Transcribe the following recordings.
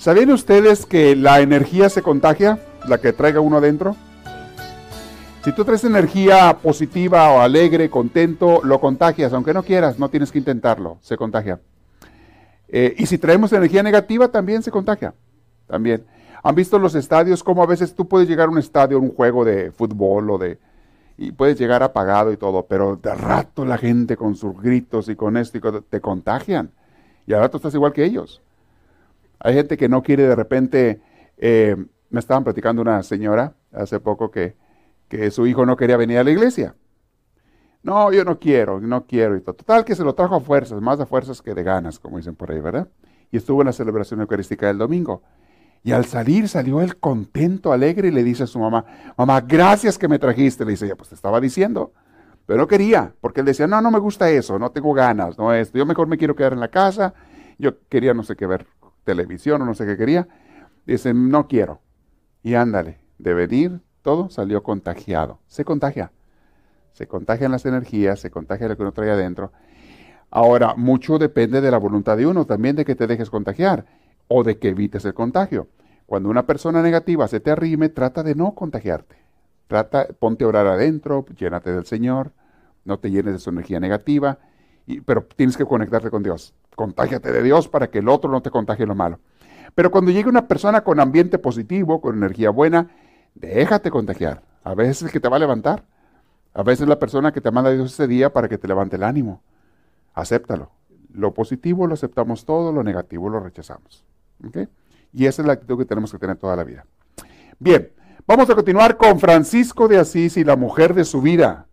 ¿Sabían ustedes que la energía se contagia? La que traiga uno adentro. Si tú traes energía positiva o alegre, contento, lo contagias, aunque no quieras, no tienes que intentarlo, se contagia. Eh, y si traemos energía negativa, también se contagia. También. ¿Han visto los estadios cómo a veces tú puedes llegar a un estadio, un juego de fútbol o de... y puedes llegar apagado y todo, pero de rato la gente con sus gritos y con esto y te contagian. Y al rato estás igual que ellos. Hay gente que no quiere de repente, eh, me estaban platicando una señora hace poco que, que su hijo no quería venir a la iglesia. No, yo no quiero, no quiero. Y total que se lo trajo a fuerzas, más a fuerzas que de ganas, como dicen por ahí, ¿verdad? Y estuvo en la celebración eucarística del domingo. Y al salir salió él contento, alegre y le dice a su mamá, mamá, gracias que me trajiste. Le dice, ya pues te estaba diciendo. Pero no quería, porque él decía, no, no me gusta eso, no tengo ganas, no esto. Yo mejor me quiero quedar en la casa. Yo quería no sé qué ver televisión o no sé qué quería. Dice, no quiero. Y ándale, de venir, todo salió contagiado. Se contagia. Se contagian las energías, se contagia lo que uno trae adentro. Ahora, mucho depende de la voluntad de uno, también de que te dejes contagiar o de que evites el contagio. Cuando una persona negativa se te arrime, trata de no contagiarte. Trata, ponte a orar adentro, llénate del Señor, no te llenes de su energía negativa, pero tienes que conectarte con Dios contágiate de Dios para que el otro no te contagie lo malo. Pero cuando llegue una persona con ambiente positivo, con energía buena, déjate contagiar. A veces el que te va a levantar. A veces la persona que te manda Dios ese día para que te levante el ánimo. Acéptalo. Lo positivo lo aceptamos todo, lo negativo lo rechazamos. Y esa es la actitud que tenemos que tener toda la vida. Bien, vamos a continuar con Francisco de Asís y la mujer de su vida.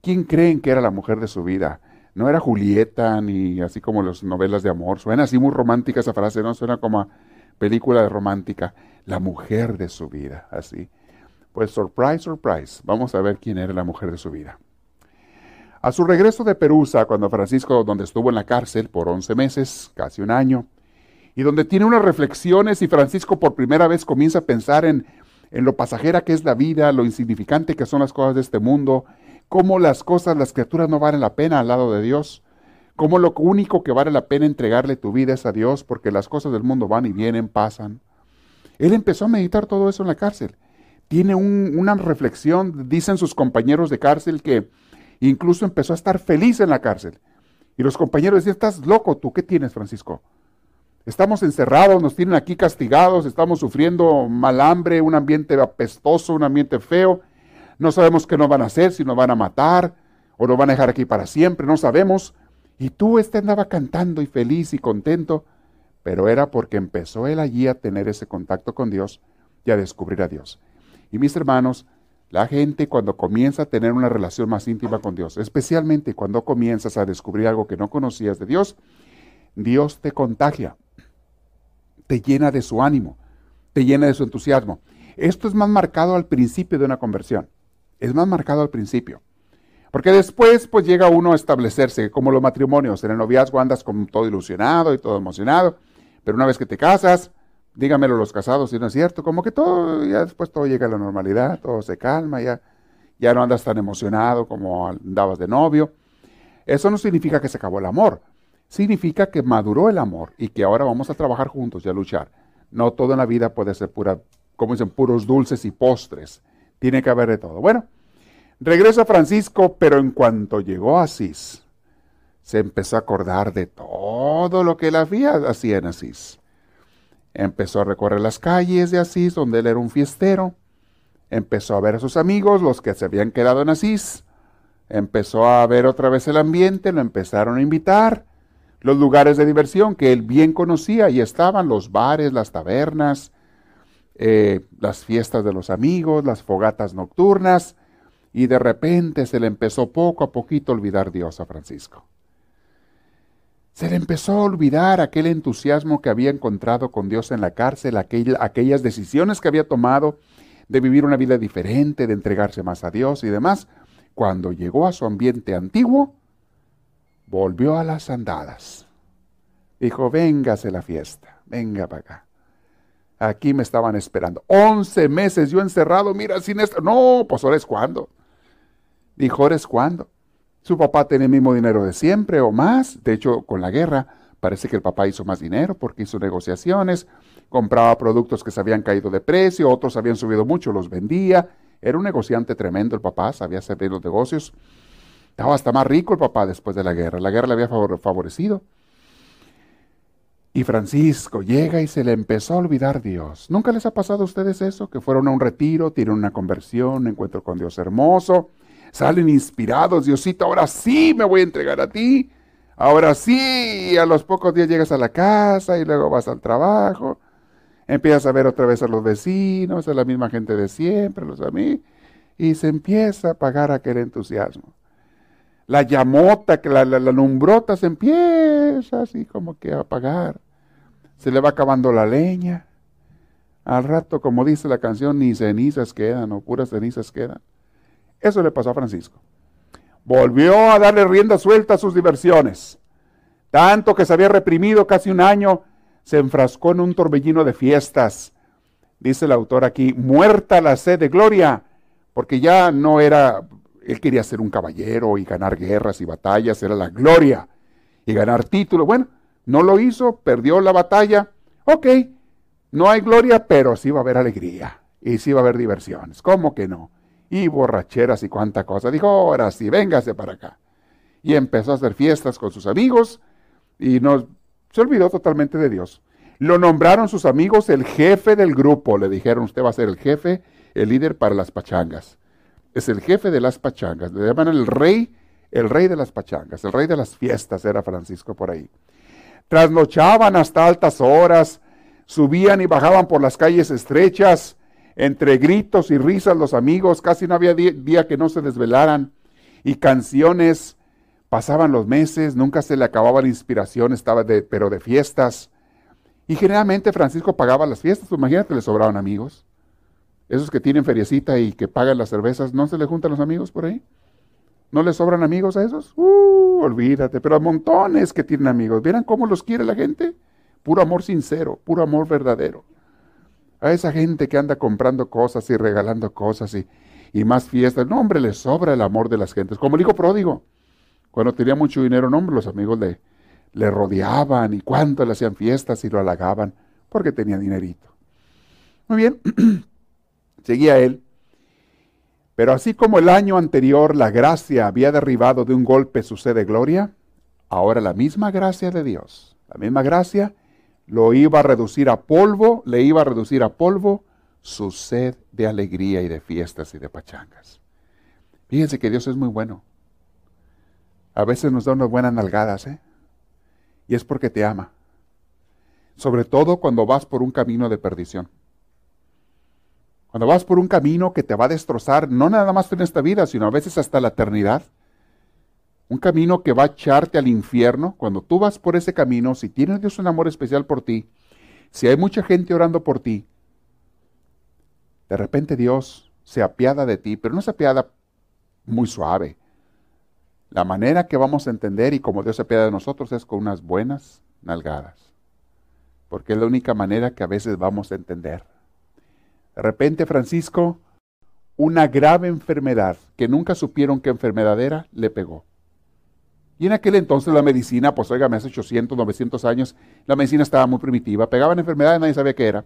¿Quién creen que era la mujer de su vida? No era Julieta ni así como las novelas de amor. Suena así muy romántica esa frase, ¿no? Suena como película de romántica. La mujer de su vida, así. Pues surprise, surprise. Vamos a ver quién era la mujer de su vida. A su regreso de Perusa, cuando Francisco, donde estuvo en la cárcel por 11 meses, casi un año, y donde tiene unas reflexiones y Francisco por primera vez comienza a pensar en, en lo pasajera que es la vida, lo insignificante que son las cosas de este mundo, cómo las cosas, las criaturas no valen la pena al lado de Dios, cómo lo único que vale la pena entregarle tu vida es a Dios, porque las cosas del mundo van y vienen, pasan. Él empezó a meditar todo eso en la cárcel. Tiene una reflexión, dicen sus compañeros de cárcel, que incluso empezó a estar feliz en la cárcel. Y los compañeros decían, estás loco, ¿tú qué tienes, Francisco? Estamos encerrados, nos tienen aquí castigados, estamos sufriendo mal hambre, un ambiente apestoso, un ambiente feo, no sabemos qué nos van a hacer, si nos van a matar o nos van a dejar aquí para siempre, no sabemos. Y tú este andaba cantando y feliz y contento, pero era porque empezó él allí a tener ese contacto con Dios y a descubrir a Dios. Y mis hermanos, la gente cuando comienza a tener una relación más íntima con Dios, especialmente cuando comienzas a descubrir algo que no conocías de Dios, Dios te contagia, te llena de su ánimo, te llena de su entusiasmo. Esto es más marcado al principio de una conversión. Es más marcado al principio. Porque después pues llega uno a establecerse, como los matrimonios, en el noviazgo andas como todo ilusionado y todo emocionado, pero una vez que te casas, dígamelo los casados si no es cierto, como que todo, ya después todo llega a la normalidad, todo se calma, ya, ya no andas tan emocionado como andabas de novio. Eso no significa que se acabó el amor, significa que maduró el amor y que ahora vamos a trabajar juntos y a luchar. No toda la vida puede ser pura, como dicen, puros dulces y postres. Tiene que haber de todo. Bueno, regresa Francisco, pero en cuanto llegó a Asís, se empezó a acordar de todo lo que él había hacía en Asís. Empezó a recorrer las calles de Asís, donde él era un fiestero. Empezó a ver a sus amigos, los que se habían quedado en Asís. Empezó a ver otra vez el ambiente, lo empezaron a invitar. Los lugares de diversión que él bien conocía, y estaban los bares, las tabernas, eh, las fiestas de los amigos, las fogatas nocturnas, y de repente se le empezó poco a poquito a olvidar Dios a Francisco. Se le empezó a olvidar aquel entusiasmo que había encontrado con Dios en la cárcel, aquellas decisiones que había tomado de vivir una vida diferente, de entregarse más a Dios y demás. Cuando llegó a su ambiente antiguo, volvió a las andadas. Dijo, véngase la fiesta, venga para acá. Aquí me estaban esperando. Once meses yo encerrado, mira, sin esto. No, pues ahora es cuando. Dijo, ahora es cuando. Su papá tiene el mismo dinero de siempre o más. De hecho, con la guerra, parece que el papá hizo más dinero porque hizo negociaciones, compraba productos que se habían caído de precio, otros habían subido mucho, los vendía. Era un negociante tremendo el papá, sabía hacer bien los negocios. Estaba hasta más rico el papá después de la guerra. La guerra le había favorecido. Y Francisco llega y se le empezó a olvidar Dios. ¿Nunca les ha pasado a ustedes eso? Que fueron a un retiro, tienen una conversión, un encuentro con Dios hermoso, salen inspirados, Diosito, ahora sí me voy a entregar a ti. Ahora sí, a los pocos días llegas a la casa y luego vas al trabajo. Empiezas a ver otra vez a los vecinos, a la misma gente de siempre, los amigos, y se empieza a apagar aquel entusiasmo la llamota, la, la, lumbrota se empieza así como que a apagar. Se le va acabando la leña. Al rato, como dice la canción, ni cenizas quedan, o puras cenizas quedan. Eso le pasó a Francisco. Volvió a darle rienda suelta a sus diversiones. Tanto que se había reprimido casi un año, se enfrascó en un torbellino de fiestas. Dice el autor aquí, muerta la sed de gloria, porque ya no era él quería ser un caballero y ganar guerras y batallas, era la gloria y ganar títulos. Bueno, no lo hizo, perdió la batalla. Ok, no hay gloria, pero sí va a haber alegría y sí va a haber diversiones. ¿Cómo que no? Y borracheras y cuánta cosa. Dijo, ahora sí, véngase para acá. Y empezó a hacer fiestas con sus amigos y no, se olvidó totalmente de Dios. Lo nombraron sus amigos el jefe del grupo. Le dijeron, usted va a ser el jefe, el líder para las pachangas es el jefe de las pachangas. Le llaman el rey, el rey de las pachangas, el rey de las fiestas era Francisco por ahí. Trasnochaban hasta altas horas, subían y bajaban por las calles estrechas, entre gritos y risas los amigos, casi no había día, que no se desvelaran, y canciones, pasaban los meses, nunca se le acababa la inspiración, estaba de, pero de fiestas. Y generalmente Francisco pagaba las fiestas, imagínate, le sobraban amigos. Esos que tienen feriecita y que pagan las cervezas, ¿no se le juntan los amigos por ahí? ¿No le sobran amigos a esos? Uh, olvídate, pero a montones que tienen amigos. ¿Vieran cómo los quiere la gente? Puro amor sincero, puro amor verdadero. A esa gente que anda comprando cosas y regalando cosas y, y más fiestas. No, hombre, le sobra el amor de las gentes. Como el pródigo. Cuando tenía mucho dinero, no, los amigos le, le rodeaban y cuánto le hacían fiestas y lo halagaban porque tenía dinerito. Muy bien. Seguía él. Pero así como el año anterior la gracia había derribado de un golpe su sed de gloria, ahora la misma gracia de Dios, la misma gracia, lo iba a reducir a polvo, le iba a reducir a polvo su sed de alegría y de fiestas y de pachangas. Fíjense que Dios es muy bueno. A veces nos da unas buenas nalgadas, ¿eh? Y es porque te ama. Sobre todo cuando vas por un camino de perdición. Cuando vas por un camino que te va a destrozar, no nada más en esta vida, sino a veces hasta la eternidad. Un camino que va a echarte al infierno. Cuando tú vas por ese camino, si tienes Dios un amor especial por ti, si hay mucha gente orando por ti, de repente Dios se apiada de ti, pero no se apiada muy suave. La manera que vamos a entender y como Dios se apiada de nosotros es con unas buenas nalgadas. Porque es la única manera que a veces vamos a entender. De repente, Francisco, una grave enfermedad que nunca supieron qué enfermedad era, le pegó. Y en aquel entonces la medicina, pues oiga, hace 800, 900 años, la medicina estaba muy primitiva. Pegaban enfermedades, nadie sabía qué era.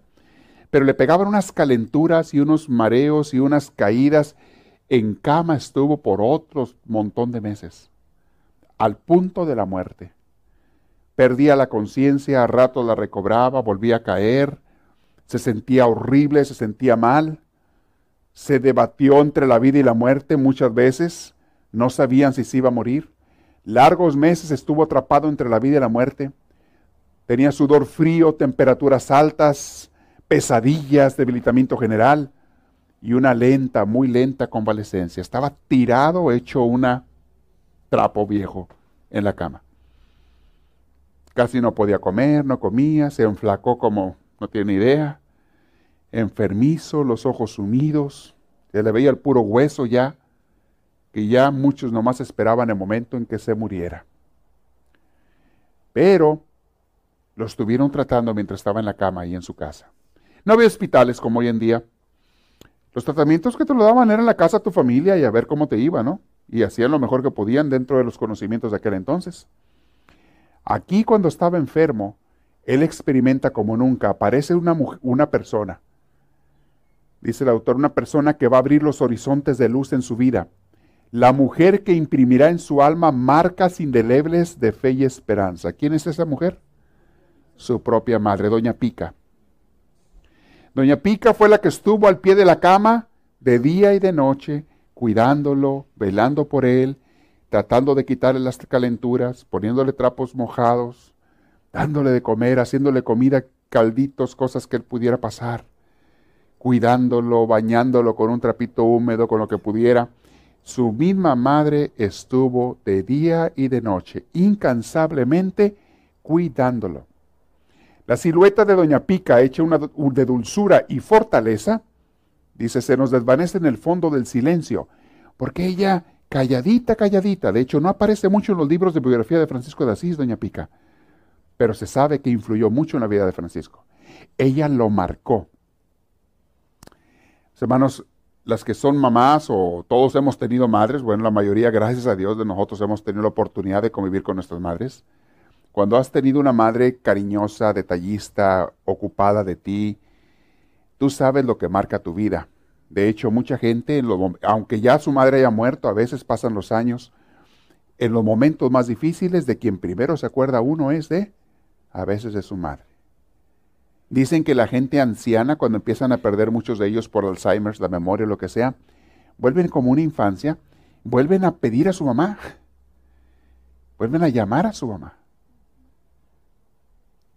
Pero le pegaban unas calenturas y unos mareos y unas caídas. En cama estuvo por otros montón de meses, al punto de la muerte. Perdía la conciencia, a rato la recobraba, volvía a caer, se sentía horrible, se sentía mal, se debatió entre la vida y la muerte muchas veces, no sabían si se iba a morir. Largos meses estuvo atrapado entre la vida y la muerte. Tenía sudor frío, temperaturas altas, pesadillas, debilitamiento general y una lenta, muy lenta convalecencia. Estaba tirado, hecho una trapo viejo en la cama. Casi no podía comer, no comía, se enflacó como no tiene idea. Enfermizo, los ojos sumidos, se le veía el puro hueso ya, que ya muchos nomás esperaban el momento en que se muriera. Pero lo estuvieron tratando mientras estaba en la cama y en su casa. No había hospitales como hoy en día. Los tratamientos que te lo daban eran en la casa de tu familia y a ver cómo te iba, ¿no? Y hacían lo mejor que podían dentro de los conocimientos de aquel entonces. Aquí cuando estaba enfermo, él experimenta como nunca, aparece una, una persona, dice el autor, una persona que va a abrir los horizontes de luz en su vida, la mujer que imprimirá en su alma marcas indelebles de fe y esperanza. ¿Quién es esa mujer? Su propia madre, Doña Pica. Doña Pica fue la que estuvo al pie de la cama de día y de noche, cuidándolo, velando por él, tratando de quitarle las calenturas, poniéndole trapos mojados, dándole de comer, haciéndole comida, calditos, cosas que él pudiera pasar, cuidándolo, bañándolo con un trapito húmedo, con lo que pudiera. Su misma madre estuvo de día y de noche, incansablemente cuidándolo. La silueta de Doña Pica, hecha una, de dulzura y fortaleza, dice, se nos desvanece en el fondo del silencio, porque ella calladita, calladita. De hecho, no aparece mucho en los libros de biografía de Francisco de Asís, doña Pica, pero se sabe que influyó mucho en la vida de Francisco. Ella lo marcó. Hermanos, las que son mamás o todos hemos tenido madres, bueno, la mayoría, gracias a Dios, de nosotros hemos tenido la oportunidad de convivir con nuestras madres. Cuando has tenido una madre cariñosa, detallista, ocupada de ti, tú sabes lo que marca tu vida. De hecho, mucha gente, aunque ya su madre haya muerto, a veces pasan los años, en los momentos más difíciles de quien primero se acuerda uno es de, a veces de su madre. Dicen que la gente anciana, cuando empiezan a perder muchos de ellos por Alzheimer, la memoria, lo que sea, vuelven como una infancia, vuelven a pedir a su mamá, vuelven a llamar a su mamá.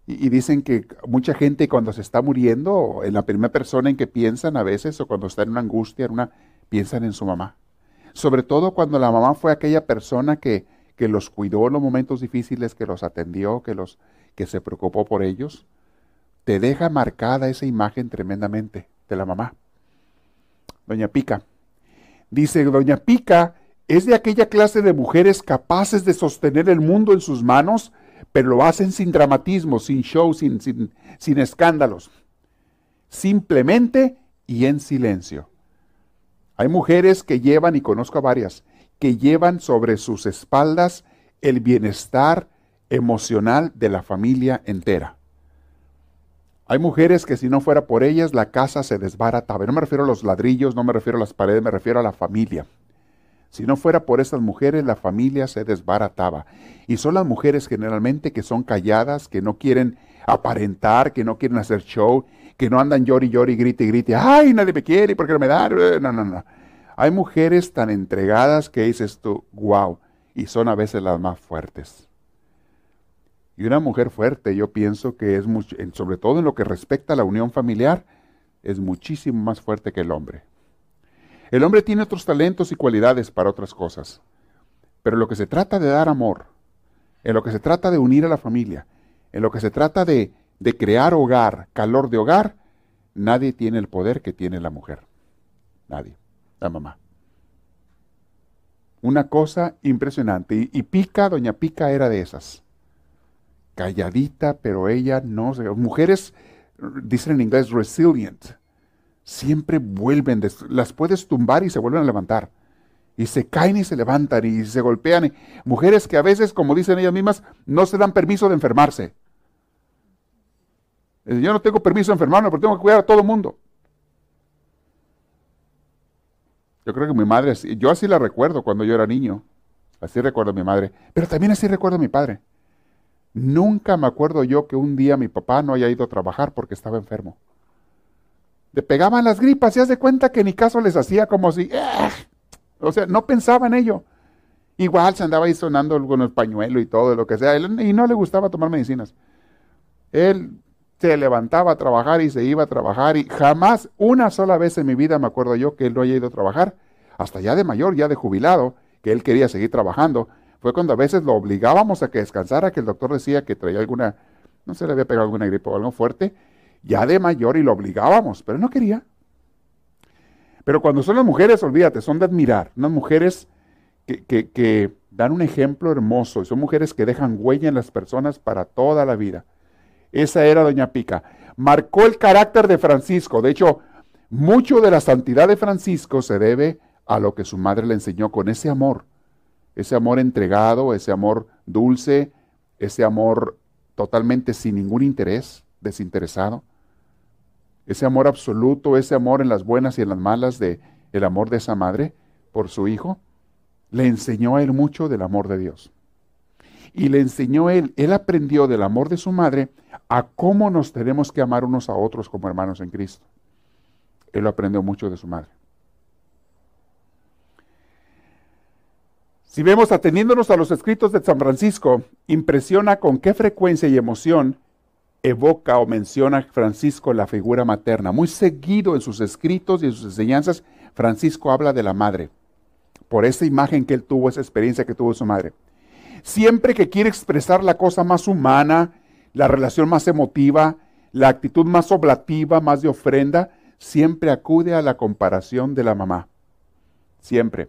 Y, dicen que mucha gente cuando se está muriendo, en la primera persona en que piensan a veces, o cuando está en una angustia, en una, piensan en su mamá. Sobre todo cuando la mamá fue aquella persona que, que los cuidó en los momentos difíciles, que los atendió, que, los, que se preocupó por ellos. Te deja marcada esa imagen tremendamente de la mamá. Doña Pica. Dice, Doña Pica es de aquella clase de mujeres capaces de sostener el mundo en sus manos pero lo hacen sin dramatismo, sin show, sin, sin, escándalos. Simplemente y en silencio. Hay mujeres que llevan, y conozco a varias, que llevan sobre sus espaldas el bienestar emocional de la familia entera. Hay mujeres que si no fuera por ellas la casa se desbarataba. No me refiero a los ladrillos, no me refiero a las paredes, me refiero a la familia. Si no fuera por esas mujeres, la familia se desbarataba. Y son las mujeres generalmente que son calladas, que no quieren aparentar, que no quieren hacer show, que no andan llori, llori, grite, grite. ¡Ay, nadie me quiere! ¿Por qué no me da? No, no, no. Hay mujeres tan entregadas que dices tú, wow, y son a veces las más fuertes. Y una mujer fuerte, yo pienso que es, mucho, sobre todo en lo que respecta a la unión familiar, es muchísimo más fuerte que el hombre. El hombre tiene otros talentos y cualidades para otras cosas, pero lo que se trata de dar amor, en lo que se trata de unir a la familia, en lo que se trata de, crear hogar, calor de hogar, nadie tiene el poder que tiene la mujer. Nadie, la mamá. Una cosa impresionante. Y, Pica, doña Pica era de esas. Calladita, pero ella no. Mujeres, dicen en inglés, resilient siempre vuelven, las puedes tumbar y se vuelven a levantar. Y se caen y se levantan y se golpean. Mujeres que a veces, como dicen ellas mismas, no se dan permiso de enfermarse. Yo no tengo permiso de enfermarme porque tengo que cuidar a todo el mundo. Yo creo que mi madre, yo así la recuerdo cuando yo era niño. Así recuerdo a mi madre. Pero también así recuerdo a mi padre. Nunca me acuerdo yo que un día mi papá no haya ido a trabajar porque estaba enfermo. Le pegaban las gripas y haz de cuenta que ni caso les hacía como si, ¡ah! o sea, no pensaba en ello. Igual se andaba ahí sonando con el pañuelo y todo, lo que sea, y no le gustaba tomar medicinas. Él se levantaba a trabajar y se iba a trabajar y jamás, una sola vez en mi vida me acuerdo yo que él no haya ido a trabajar, hasta ya de mayor, ya de jubilado, que él quería seguir trabajando, Fue cuando a veces lo obligábamos a que descansara, que el doctor decía que traía alguna, no se le había pegado alguna gripe o algo fuerte, ya de mayor y lo obligábamos, pero no quería. Pero cuando son las mujeres, olvídate, son de admirar, unas mujeres que, que dan un ejemplo hermoso, y son mujeres que dejan huella en las personas para toda la vida. Esa era Doña Pica. Marcó el carácter de Francisco. De hecho, mucho de la santidad de Francisco se debe a lo que su madre le enseñó con ese amor. Ese amor entregado, ese amor dulce, ese amor totalmente sin ningún interés, desinteresado. Ese amor absoluto, ese amor en las buenas y en las malas de el amor de esa madre por su hijo, le enseñó a él mucho del amor de Dios. Y le enseñó él, él aprendió del amor de su madre a cómo nos tenemos que amar unos a otros como hermanos en Cristo. Él lo aprendió mucho de su madre. Si vemos ateniéndonos a los escritos de San Francisco, impresiona con qué frecuencia y emoción evoca o menciona Francisco la figura materna. Muy seguido en sus escritos y en sus enseñanzas, Francisco habla de la madre, por esa imagen que él tuvo, esa experiencia que tuvo su madre. Siempre que quiere expresar la cosa más humana, la relación más emotiva, la actitud más oblativa, más de ofrenda, siempre acude a la comparación de la mamá. Siempre.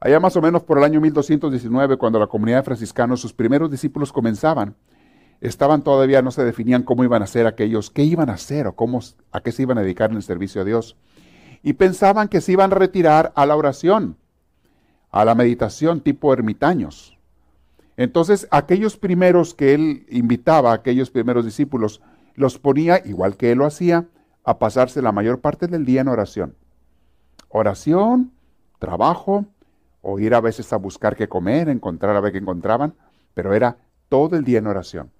Allá más o menos por el año 1219, cuando la comunidad de franciscanos, sus primeros discípulos comenzaban, estaban todavía, no se definían cómo iban a ser aquellos, qué iban a hacer o cómo, a qué se iban a dedicar en el servicio a Dios. Y pensaban que se iban a retirar a la oración, a la meditación tipo ermitaños. Entonces, aquellos primeros que él invitaba, aquellos primeros discípulos, los ponía, igual que él lo hacía, a pasarse la mayor parte del día en oración. Oración, trabajo, o ir a veces a buscar qué comer, encontrar a ver qué encontraban, pero era todo el día en oración.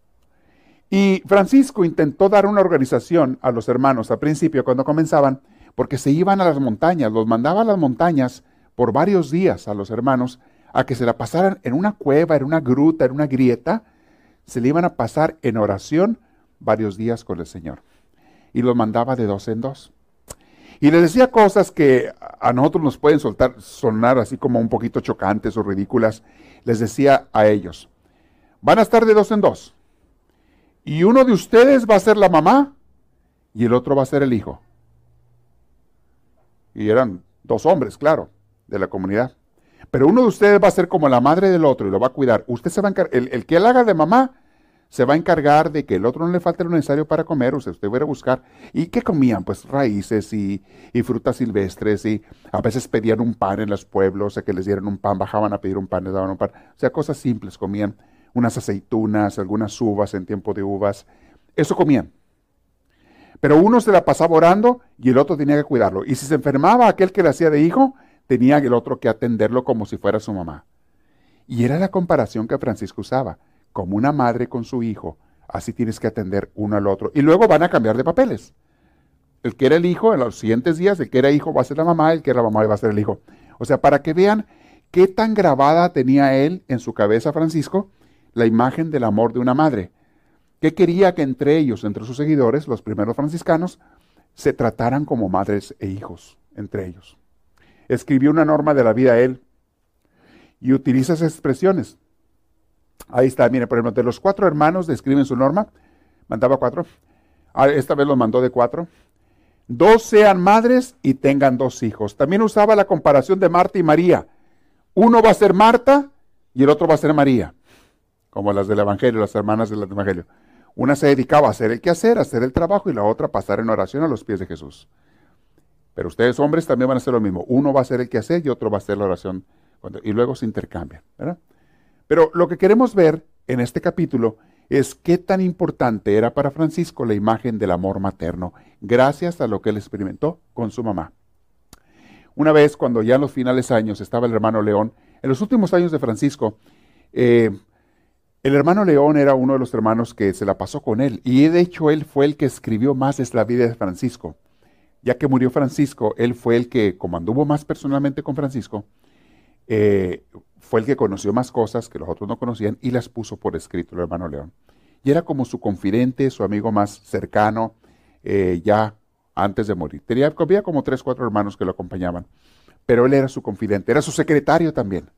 Y Francisco intentó dar una organización a los hermanos al principio cuando comenzaban, porque se iban a las montañas, los mandaba a las montañas por varios días a los hermanos a que se la pasaran en una cueva, en una gruta, en una grieta, se le iban a pasar en oración varios días con el Señor. Y los mandaba de dos en dos. Y les decía cosas que a nosotros nos pueden soltar, sonar así como un poquito chocantes o ridículas. Les decía a ellos, van a estar de dos en dos. Y uno de ustedes va a ser la mamá y el otro va a ser el hijo. Y eran dos hombres, claro, de la comunidad. Pero uno de ustedes va a ser como la madre del otro y lo va a cuidar. Usted se va a encargar, el, el que él haga de mamá se va a encargar de que el otro no le falte lo necesario para comer, o sea, usted va a buscar. ¿Y qué comían? Pues raíces y, frutas silvestres, y a veces pedían un pan en los pueblos, o sea, que les dieran un pan, bajaban a pedir un pan, les daban un pan. O sea, cosas simples, comían unas aceitunas, algunas uvas en tiempo de uvas. Eso comían. Pero uno se la pasaba orando y el otro tenía que cuidarlo. Y si se enfermaba aquel que le hacía de hijo, tenía el otro que atenderlo como si fuera su mamá. Y era la comparación que Francisco usaba como una madre con su hijo, así tienes que atender uno al otro. Y luego van a cambiar de papeles. El que era el hijo, en los siguientes días, el que era hijo va a ser la mamá, el que era la mamá va a ser el hijo. O sea, para que vean qué tan grabada tenía él en su cabeza, Francisco, la imagen del amor de una madre. Que quería que entre ellos, entre sus seguidores, los primeros franciscanos, se trataran como madres e hijos entre ellos. Escribió una norma de la vida él y utiliza esas expresiones. Ahí está, mire, por ejemplo, de los cuatro hermanos describen su norma, mandaba cuatro, ah, esta vez los mandó de cuatro. Dos sean madres y tengan dos hijos. También usaba la comparación de Marta y María. Uno va a ser Marta y el otro va a ser María, como las del Evangelio, las hermanas del Evangelio. Una se dedicaba a hacer el quehacer, a hacer el trabajo, y la otra a pasar en oración a los pies de Jesús. Pero ustedes hombres también van a hacer lo mismo. Uno va a hacer el quehacer y otro va a hacer la oración. Y luego se intercambian. ¿verdad? Pero lo que queremos ver en este capítulo es qué tan importante era para Francisco la imagen del amor materno, gracias a lo que él experimentó con su mamá. Una vez, cuando ya en los finales años estaba el hermano León, en los últimos años de Francisco, eh, el hermano León era uno de los hermanos que se la pasó con él, y de hecho él fue el que escribió más de la vida de Francisco. Ya que murió Francisco, él fue el que, como anduvo más personalmente con Francisco, eh, fue el que conoció más cosas que los otros no conocían y las puso por escrito el hermano León. Y era como su confidente, su amigo más cercano, eh, ya antes de morir. Tenía, había como tres, cuatro hermanos que lo acompañaban, pero él era su confidente, era su secretario también.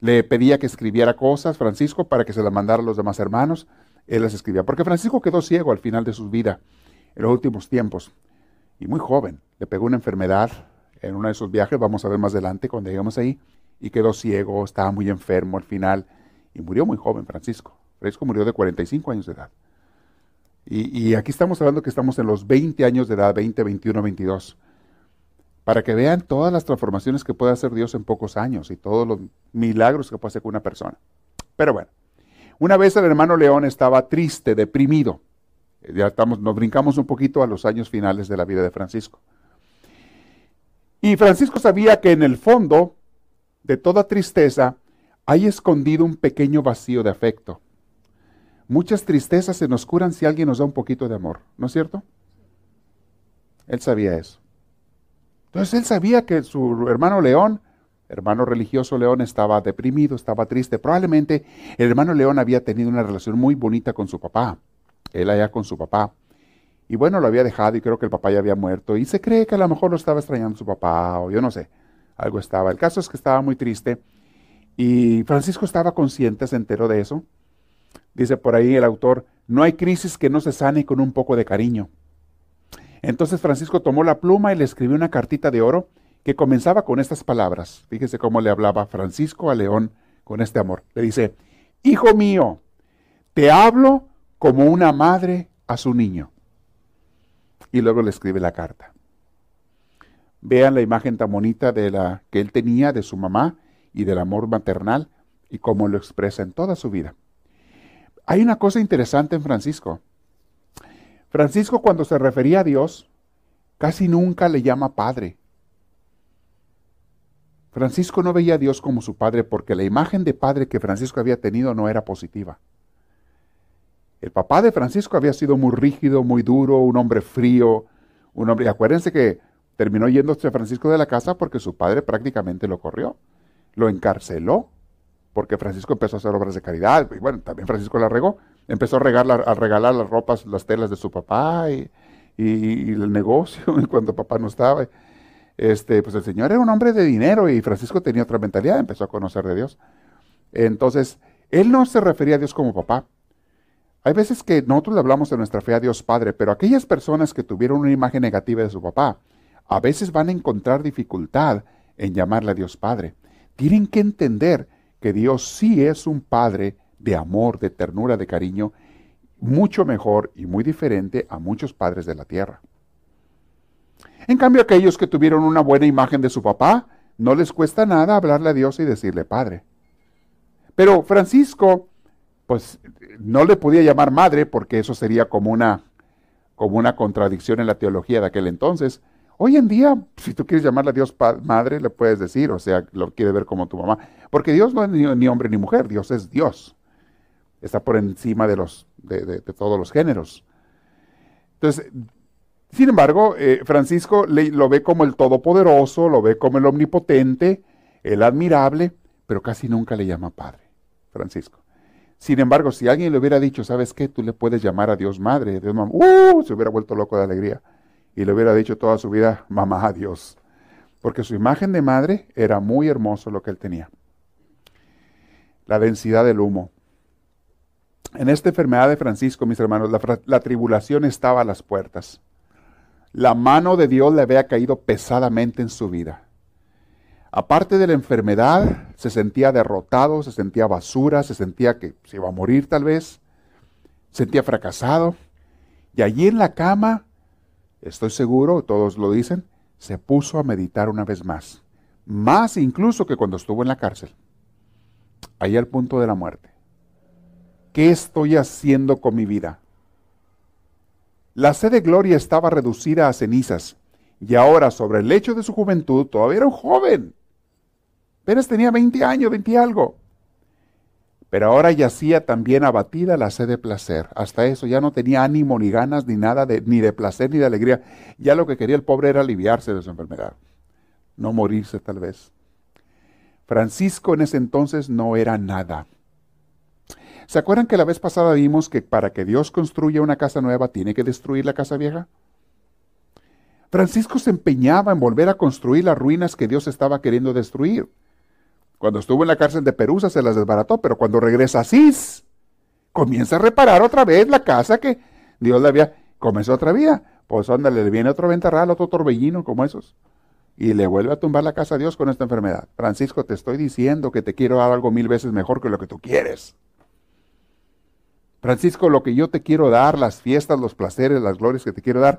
le pedía que escribiera cosas, Francisco, para que se las mandara a los demás hermanos. Él las escribía, porque Francisco quedó ciego al final de su vida, en los últimos tiempos, y muy joven. Le pegó una enfermedad en uno de esos viajes, vamos a ver más adelante cuando lleguemos ahí, y quedó ciego, estaba muy enfermo al final, y murió muy joven Francisco. Francisco murió de 45 años de edad. Y, y aquí estamos hablando que estamos en los 20 años de edad, 20, 21, 22 para que vean todas las transformaciones que puede hacer Dios en pocos años y todos los milagros que puede hacer con una persona. Pero bueno, una vez el hermano León estaba triste, deprimido. Ya estamos, nos brincamos un poquito a los años finales de la vida de Francisco. Y Francisco sabía que en el fondo de toda tristeza hay escondido un pequeño vacío de afecto. Muchas tristezas se nos curan si alguien nos da un poquito de amor, ¿no es cierto? Él sabía eso. Entonces él sabía que su hermano León, hermano religioso León, estaba deprimido, estaba triste. Probablemente el hermano León había tenido una relación muy bonita con su papá, él allá con su papá. Y bueno, lo había dejado y creo que el papá ya había muerto. Y se cree que a lo mejor lo estaba extrañando su papá o yo no sé, algo estaba. El caso es que estaba muy triste y Francisco estaba consciente, se enteró de eso. Dice por ahí el autor, no hay crisis que no se sane con un poco de cariño. Entonces Francisco tomó la pluma y le escribió una cartita de oro que comenzaba con estas palabras. Fíjese cómo le hablaba Francisco a León con este amor. Le dice, Hijo mío, te hablo como una madre a su niño. Y luego le escribe la carta. Vean la imagen tan bonita de la que él tenía de su mamá y del amor maternal y cómo lo expresa en toda su vida. Hay una cosa interesante en Francisco. Francisco cuando se refería a Dios, casi nunca le llama Padre. Francisco no veía a Dios como su Padre porque la imagen de Padre que Francisco había tenido no era positiva. El papá de Francisco había sido muy rígido, muy duro, un hombre frío, un hombre... Acuérdense que terminó yéndose a Francisco de la casa porque su padre prácticamente lo corrió, lo encarceló, porque Francisco empezó a hacer obras de caridad, y bueno, también Francisco la regó, empezó a, regalar, a regalar las ropas, las telas de su papá y, el negocio, cuando papá no estaba. Este, pues el Señor era un hombre de dinero y Francisco tenía otra mentalidad, empezó a conocer de Dios. Entonces, él no se refería a Dios como papá. Hay veces que nosotros le hablamos de nuestra fe a Dios Padre, pero aquellas personas que tuvieron una imagen negativa de su papá, a veces van a encontrar dificultad en llamarle a Dios Padre. Tienen que entender que Dios sí es un Padre de amor, de ternura, de cariño, mucho mejor y muy diferente a muchos padres de la tierra. En cambio, aquellos que tuvieron una buena imagen de su papá, no les cuesta nada hablarle a Dios y decirle Padre. Pero Francisco, pues no le podía llamar madre porque eso sería como una, como una contradicción en la teología de aquel entonces. Hoy en día, si tú quieres llamarle a Dios madre, le puedes decir, o sea, lo quiere ver como tu mamá. Porque Dios no es ni, hombre ni mujer, Dios es Dios. Está por encima de, los, de, todos los géneros. Entonces, sin embargo, eh, Francisco lo ve como el todopoderoso, lo ve como el omnipotente, el admirable, pero casi nunca le llama padre, Francisco. Sin embargo, si alguien le hubiera dicho, ¿sabes qué? Tú le puedes llamar a Dios madre, Dios mamá, ¡uh! se hubiera vuelto loco de alegría y le hubiera dicho toda su vida, mamá a Dios. Porque su imagen de madre era muy hermoso lo que él tenía. La densidad del humo. En esta enfermedad de Francisco, mis hermanos, la, la tribulación estaba a las puertas. La mano de Dios le había caído pesadamente en su vida. Aparte de la enfermedad, se sentía derrotado, se sentía basura, se sentía que se iba a morir tal vez, se sentía fracasado. Y allí en la cama estoy seguro, todos lo dicen, se puso a meditar una vez más, más incluso que cuando estuvo en la cárcel, ahí al punto de la muerte. ¿Qué estoy haciendo con mi vida? La sed de gloria estaba reducida a cenizas, y ahora sobre el lecho de su juventud todavía era un joven. Pérez tenía 20 años, 20 y algo. Pero ahora yacía también abatida la sed de placer. Hasta eso ya no tenía ánimo ni ganas ni nada de, ni de placer ni de alegría. Ya lo que quería el pobre era aliviarse de su enfermedad. No morirse tal vez. Francisco en ese entonces no era nada. ¿Se acuerdan que la vez pasada vimos que para que Dios construya una casa nueva tiene que destruir la casa vieja? Francisco se empeñaba en volver a construir las ruinas que Dios estaba queriendo destruir. Cuando estuvo en la cárcel de Perusa se las desbarató, pero cuando regresa a Cis, comienza a reparar otra vez la casa que Dios le había, comenzó otra vida. Pues ándale, le viene otro ventarral, otro torbellino como esos. Y le vuelve a tumbar la casa a Dios con esta enfermedad. Francisco, te estoy diciendo que te quiero dar algo mil veces mejor que lo que tú quieres. Francisco, lo que yo te quiero dar, las fiestas, los placeres, las glorias que te quiero dar,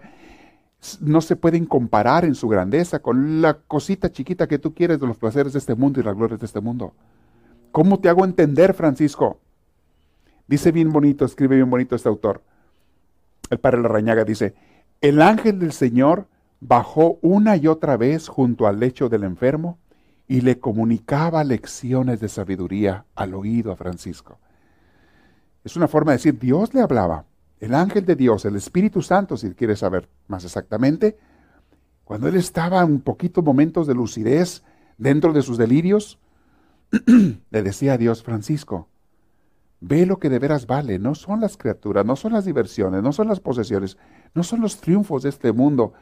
no se pueden comparar en su grandeza con la cosita chiquita que tú quieres de los placeres de este mundo y las glorias de este mundo. ¿Cómo te hago entender, Francisco? Dice bien bonito, escribe bien bonito este autor. El padre Larrañaga dice, el ángel del Señor bajó una y otra vez junto al lecho del enfermo y le comunicaba lecciones de sabiduría al oído a Francisco. Es una forma de decir, Dios le hablaba. El ángel de Dios, el Espíritu Santo, si quieres saber más exactamente, cuando él estaba en un poquito momentos de lucidez dentro de sus delirios, le decía a Dios, Francisco, ve lo que de veras vale, no son las criaturas, no son las diversiones, no son las posesiones, no son los triunfos de este mundo.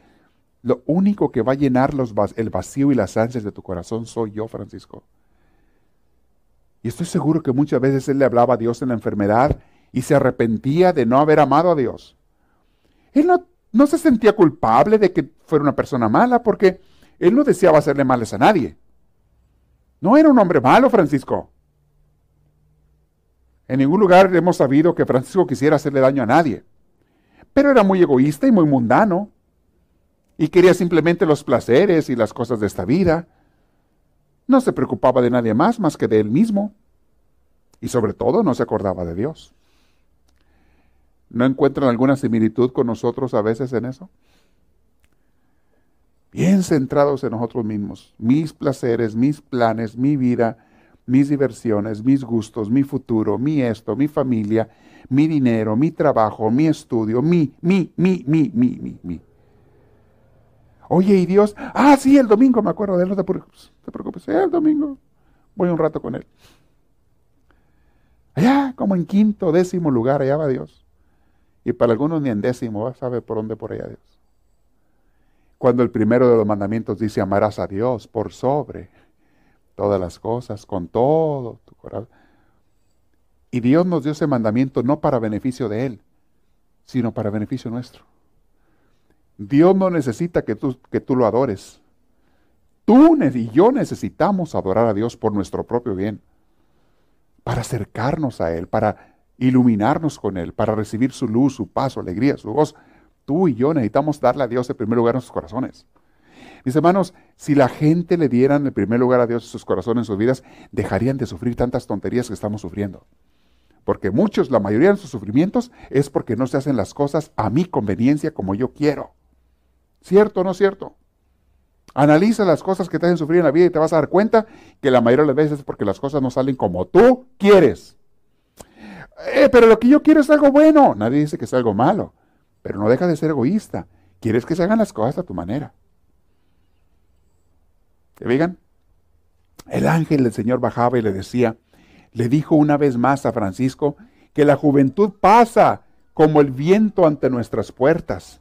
Lo único que va a llenar el vacío y las ansias de tu corazón soy yo, Francisco. Y estoy seguro que muchas veces él le hablaba a Dios en la enfermedad y se arrepentía de no haber amado a Dios. Él no, no se sentía culpable de que fuera una persona mala porque él no deseaba hacerle males a nadie. No era un hombre malo, Francisco. En ningún lugar hemos sabido que Francisco quisiera hacerle daño a nadie. Pero era muy egoísta y muy mundano. Y quería simplemente los placeres y las cosas de esta vida. No se preocupaba de nadie más más que de él mismo. Y sobre todo no se acordaba de Dios. ¿No encuentran alguna similitud con nosotros a veces en eso? Bien centrados en nosotros mismos, mis placeres, mis planes, mi vida, mis diversiones, mis gustos, mi futuro, mi esto, mi familia, mi dinero, mi trabajo, mi estudio, mi, mi, mi, mi, mi, mi, mi. Oye, ¿y Dios? Ah, sí, el domingo me acuerdo de él, no te preocupes, te preocupes, el domingo voy un rato con él. Allá, como en quinto, décimo lugar, allá va Dios. Y para algunos ni en décimo, sabe por dónde por allá Dios. Cuando el primero de los mandamientos dice amarás a Dios por sobre todas las cosas, con todo tu corazón. Y Dios nos dio ese mandamiento no para beneficio de Él, sino para beneficio nuestro. Dios no necesita que tú, que tú lo adores. Tú y yo necesitamos adorar a Dios por nuestro propio bien, para acercarnos a Él, para iluminarnos con Él, para recibir su luz, su paz, su alegría, su voz. Tú y yo necesitamos darle a Dios el primer lugar en nuestros corazones. Mis hermanos, si la gente le dieran el primer lugar a Dios en sus corazones, en sus vidas, dejarían de sufrir tantas tonterías que estamos sufriendo. Porque muchos, la mayoría de sus sufrimientos es porque no se hacen las cosas a mi conveniencia como yo quiero. ¿Cierto o no cierto? Analiza las cosas que te hacen sufrir en la vida y te vas a dar cuenta que la mayoría de las veces es porque las cosas no salen como tú quieres. Eh, pero lo que yo quiero es algo bueno. Nadie dice que es algo malo, pero no deja de ser egoísta. Quieres que se hagan las cosas a tu manera. ¿Te vean? El ángel del Señor bajaba y le decía, le dijo una vez más a Francisco que la juventud pasa como el viento ante nuestras puertas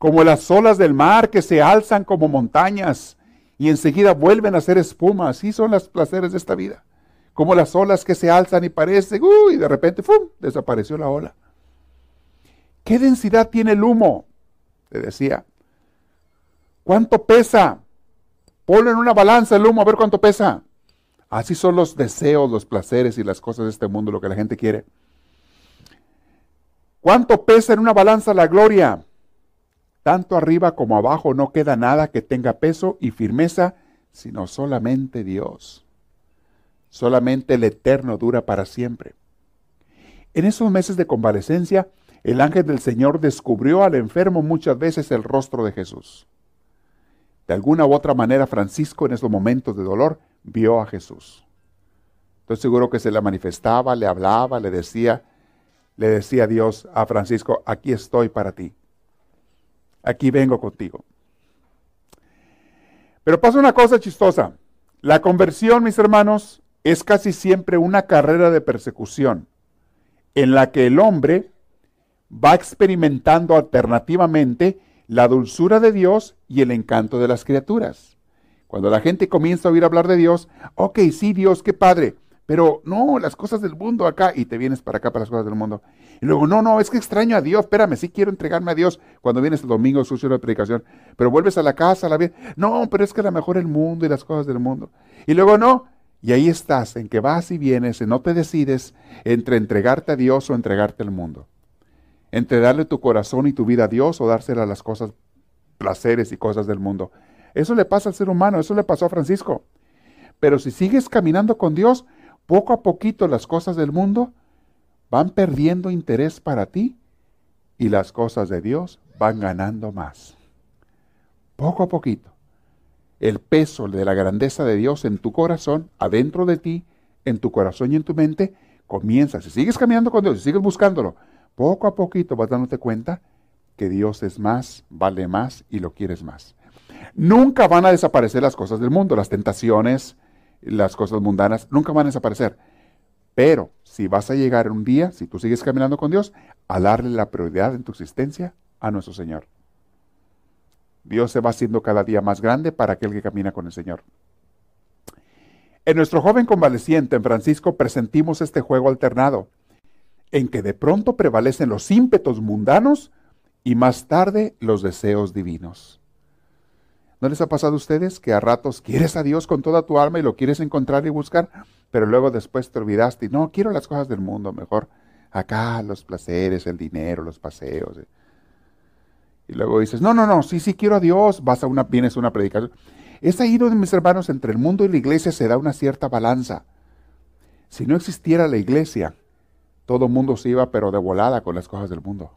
como las olas del mar que se alzan como montañas y enseguida vuelven a ser espuma. Así son los placeres de esta vida. Como las olas que se alzan y parecen, uy, de repente, ¡fum!, desapareció la ola. ¿Qué densidad tiene el humo? Le decía. ¿Cuánto pesa? Ponlo en una balanza el humo a ver cuánto pesa. Así son los deseos, los placeres y las cosas de este mundo, lo que la gente quiere. ¿Cuánto pesa en una balanza la gloria? Tanto arriba como abajo no queda nada que tenga peso y firmeza, sino solamente Dios. Solamente el eterno dura para siempre. En esos meses de convalecencia, el ángel del Señor descubrió al enfermo muchas veces el rostro de Jesús. De alguna u otra manera, Francisco en esos momentos de dolor vio a Jesús. Estoy seguro que se le manifestaba, le hablaba, le decía, le decía Dios a Francisco, aquí estoy para ti aquí vengo contigo. Pero pasa una cosa chistosa. La conversión, mis hermanos, es casi siempre una carrera de persecución en la que el hombre va experimentando alternativamente la dulzura de Dios y el encanto de las criaturas. Cuando la gente comienza a oír hablar de Dios, ok, sí, Dios, qué padre, pero no, las cosas del mundo acá, y te vienes para acá para las cosas del mundo. Y luego, no, no, es que extraño a Dios, espérame, sí quiero entregarme a Dios cuando vienes el domingo sucio de predicación, pero vuelves a la casa, a la vida, no, pero es que a lo mejor el mundo y las cosas del mundo. Y luego, no, y ahí estás, en que vas y vienes, y no te decides entre entregarte a Dios o entregarte al mundo. Entre darle tu corazón y tu vida a Dios o dársela a las cosas, placeres y cosas del mundo. Eso le pasa al ser humano, eso le pasó a Francisco. Pero si sigues caminando con Dios, poco a poquito las cosas del mundo van perdiendo interés para ti y las cosas de Dios van ganando más. Poco a poquito. El peso de la grandeza de Dios en tu corazón, adentro de ti, en tu corazón y en tu mente, comienza. Si sigues caminando con Dios, si sigues buscándolo, poco a poquito vas dándote cuenta que Dios es más, vale más y lo quieres más. Nunca van a desaparecer las cosas del mundo, las tentaciones, las cosas mundanas, nunca van a desaparecer. Pero si vas a llegar un día, si tú sigues caminando con Dios, a darle la prioridad en tu existencia a nuestro Señor. Dios se va haciendo cada día más grande para aquel que camina con el Señor. En nuestro joven convaleciente, en Francisco, presentimos este juego alternado, en que de pronto prevalecen los ímpetos mundanos y más tarde los deseos divinos. ¿No les ha pasado a ustedes que a ratos quieres a Dios con toda tu alma y lo quieres encontrar y buscar, pero luego después te olvidaste y no, quiero las cosas del mundo, mejor acá los placeres, el dinero, los paseos. Eh. Y luego dices, no, no, no, sí, sí quiero a Dios, vas a una, vienes a una predicación. Es ahí donde, mis hermanos, entre el mundo y la iglesia se da una cierta balanza. Si no existiera la iglesia, todo el mundo se iba pero de volada con las cosas del mundo.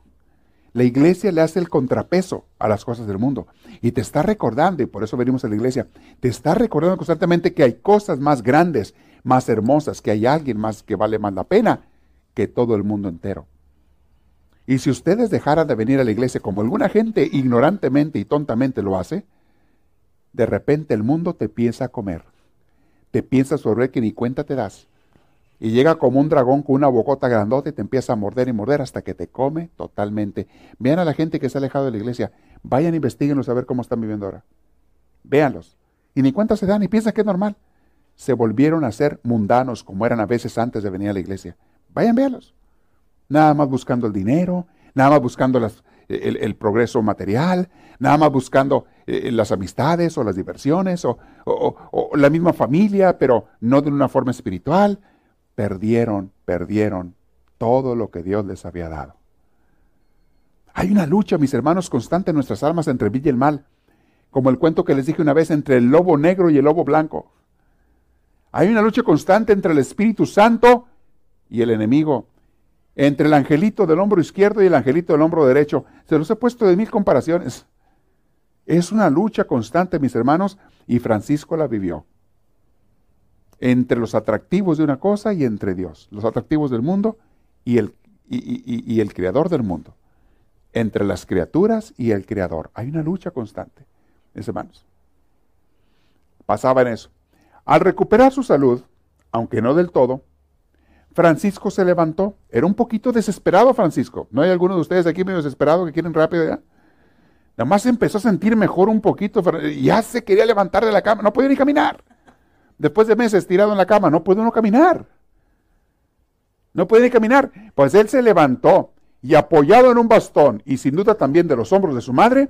La iglesia le hace el contrapeso a las cosas del mundo y te está recordando, y por eso venimos a la iglesia, te está recordando constantemente que hay cosas más grandes, más hermosas, que hay alguien más que vale más la pena que todo el mundo entero. Y si ustedes dejaran de venir a la iglesia como alguna gente ignorantemente y tontamente lo hace, de repente el mundo te piensa a comer, te piensa sobre que ni cuenta te das y llega como un dragón con una bocota grandota y te empieza a morder y morder hasta que te come totalmente. Vean a la gente que se ha alejado de la iglesia. Vayan, investiguenlos a ver cómo están viviendo ahora. Véanlos. Y ni cuenta se dan y piensan que es normal. Se volvieron a ser mundanos como eran a veces antes de venir a la iglesia. Vayan, véanlos. Nada más buscando el dinero, nada más buscando el, progreso material, nada más buscando eh, las amistades o las diversiones o la misma familia, pero no de una forma espiritual perdieron, perdieron todo lo que Dios les había dado. Hay una lucha, mis hermanos, constante en nuestras almas entre el bien y el mal, como el cuento que les dije una vez entre el lobo negro y el lobo blanco. Hay una lucha constante entre el Espíritu Santo y el enemigo, entre el angelito del hombro izquierdo y el angelito del hombro derecho. Se los he puesto de mil comparaciones. Es una lucha constante, mis hermanos, y Francisco la vivió entre los atractivos de una cosa y entre Dios, los atractivos del mundo y el, y, el creador del mundo, entre las criaturas y el creador. Hay una lucha constante, mis hermanos. Pasaba en eso. Al recuperar su salud, aunque no del todo, Francisco se levantó. Era un poquito desesperado Francisco. ¿No hay alguno de ustedes aquí medio desesperado que quieren rápido ya? Nada más empezó a sentir mejor un poquito. Ya se quería levantar de la cama. No podía ni caminar después de meses tirado en la cama, no puede uno caminar. No puede caminar. Pues él se levantó y apoyado en un bastón y sin duda también de los hombros de su madre,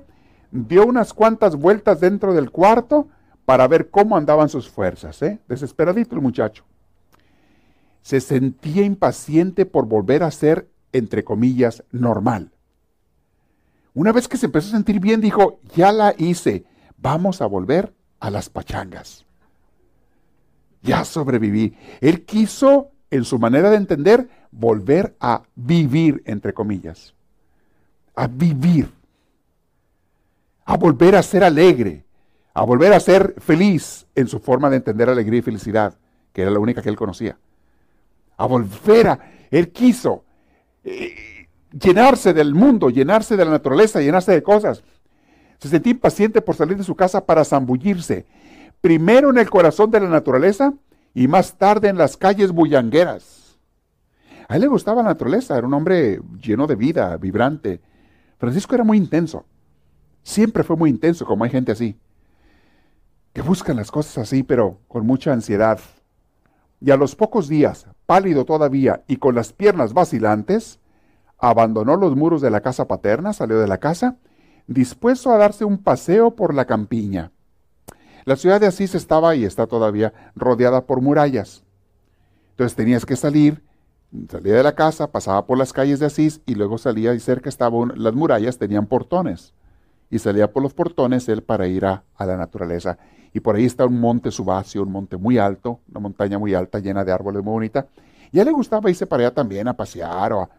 dio unas cuantas vueltas dentro del cuarto para ver cómo andaban sus fuerzas. ¿eh? Desesperadito el muchacho. Se sentía impaciente por volver a ser, entre comillas, normal. Una vez que se empezó a sentir bien, dijo, ya la hice, vamos a volver a las pachangas ya sobreviví. Él quiso, en su manera de entender, volver a vivir, entre comillas. A vivir. A volver a ser alegre. A volver a ser feliz en su forma de entender alegría y felicidad, que era la única que él conocía. A volver. Él quiso eh, llenarse del mundo, llenarse de la naturaleza, llenarse de cosas. Se sentía impaciente por salir de su casa para zambullirse primero en el corazón de la naturaleza y más tarde en las calles bullangueras. A él le gustaba la naturaleza, era un hombre lleno de vida, vibrante. Francisco era muy intenso, siempre fue muy intenso, como hay gente así. que buscan las cosas así, pero con mucha ansiedad. Y a los pocos días, pálido todavía y con las piernas vacilantes, abandonó los muros de la casa paterna, salió de la casa, dispuesto a darse un paseo por la campiña. La ciudad de Asís estaba y está todavía rodeada por murallas. Entonces tenías que salir, salía de la casa, pasaba por las calles de Asís y luego salía y cerca estaban las murallas, tenían portones. Y salía por los portones él para ir a, la naturaleza. Y por ahí está un monte subáceo, un monte muy alto, una montaña muy alta llena de árboles muy bonita. Y a él le gustaba irse para allá también a pasear o a,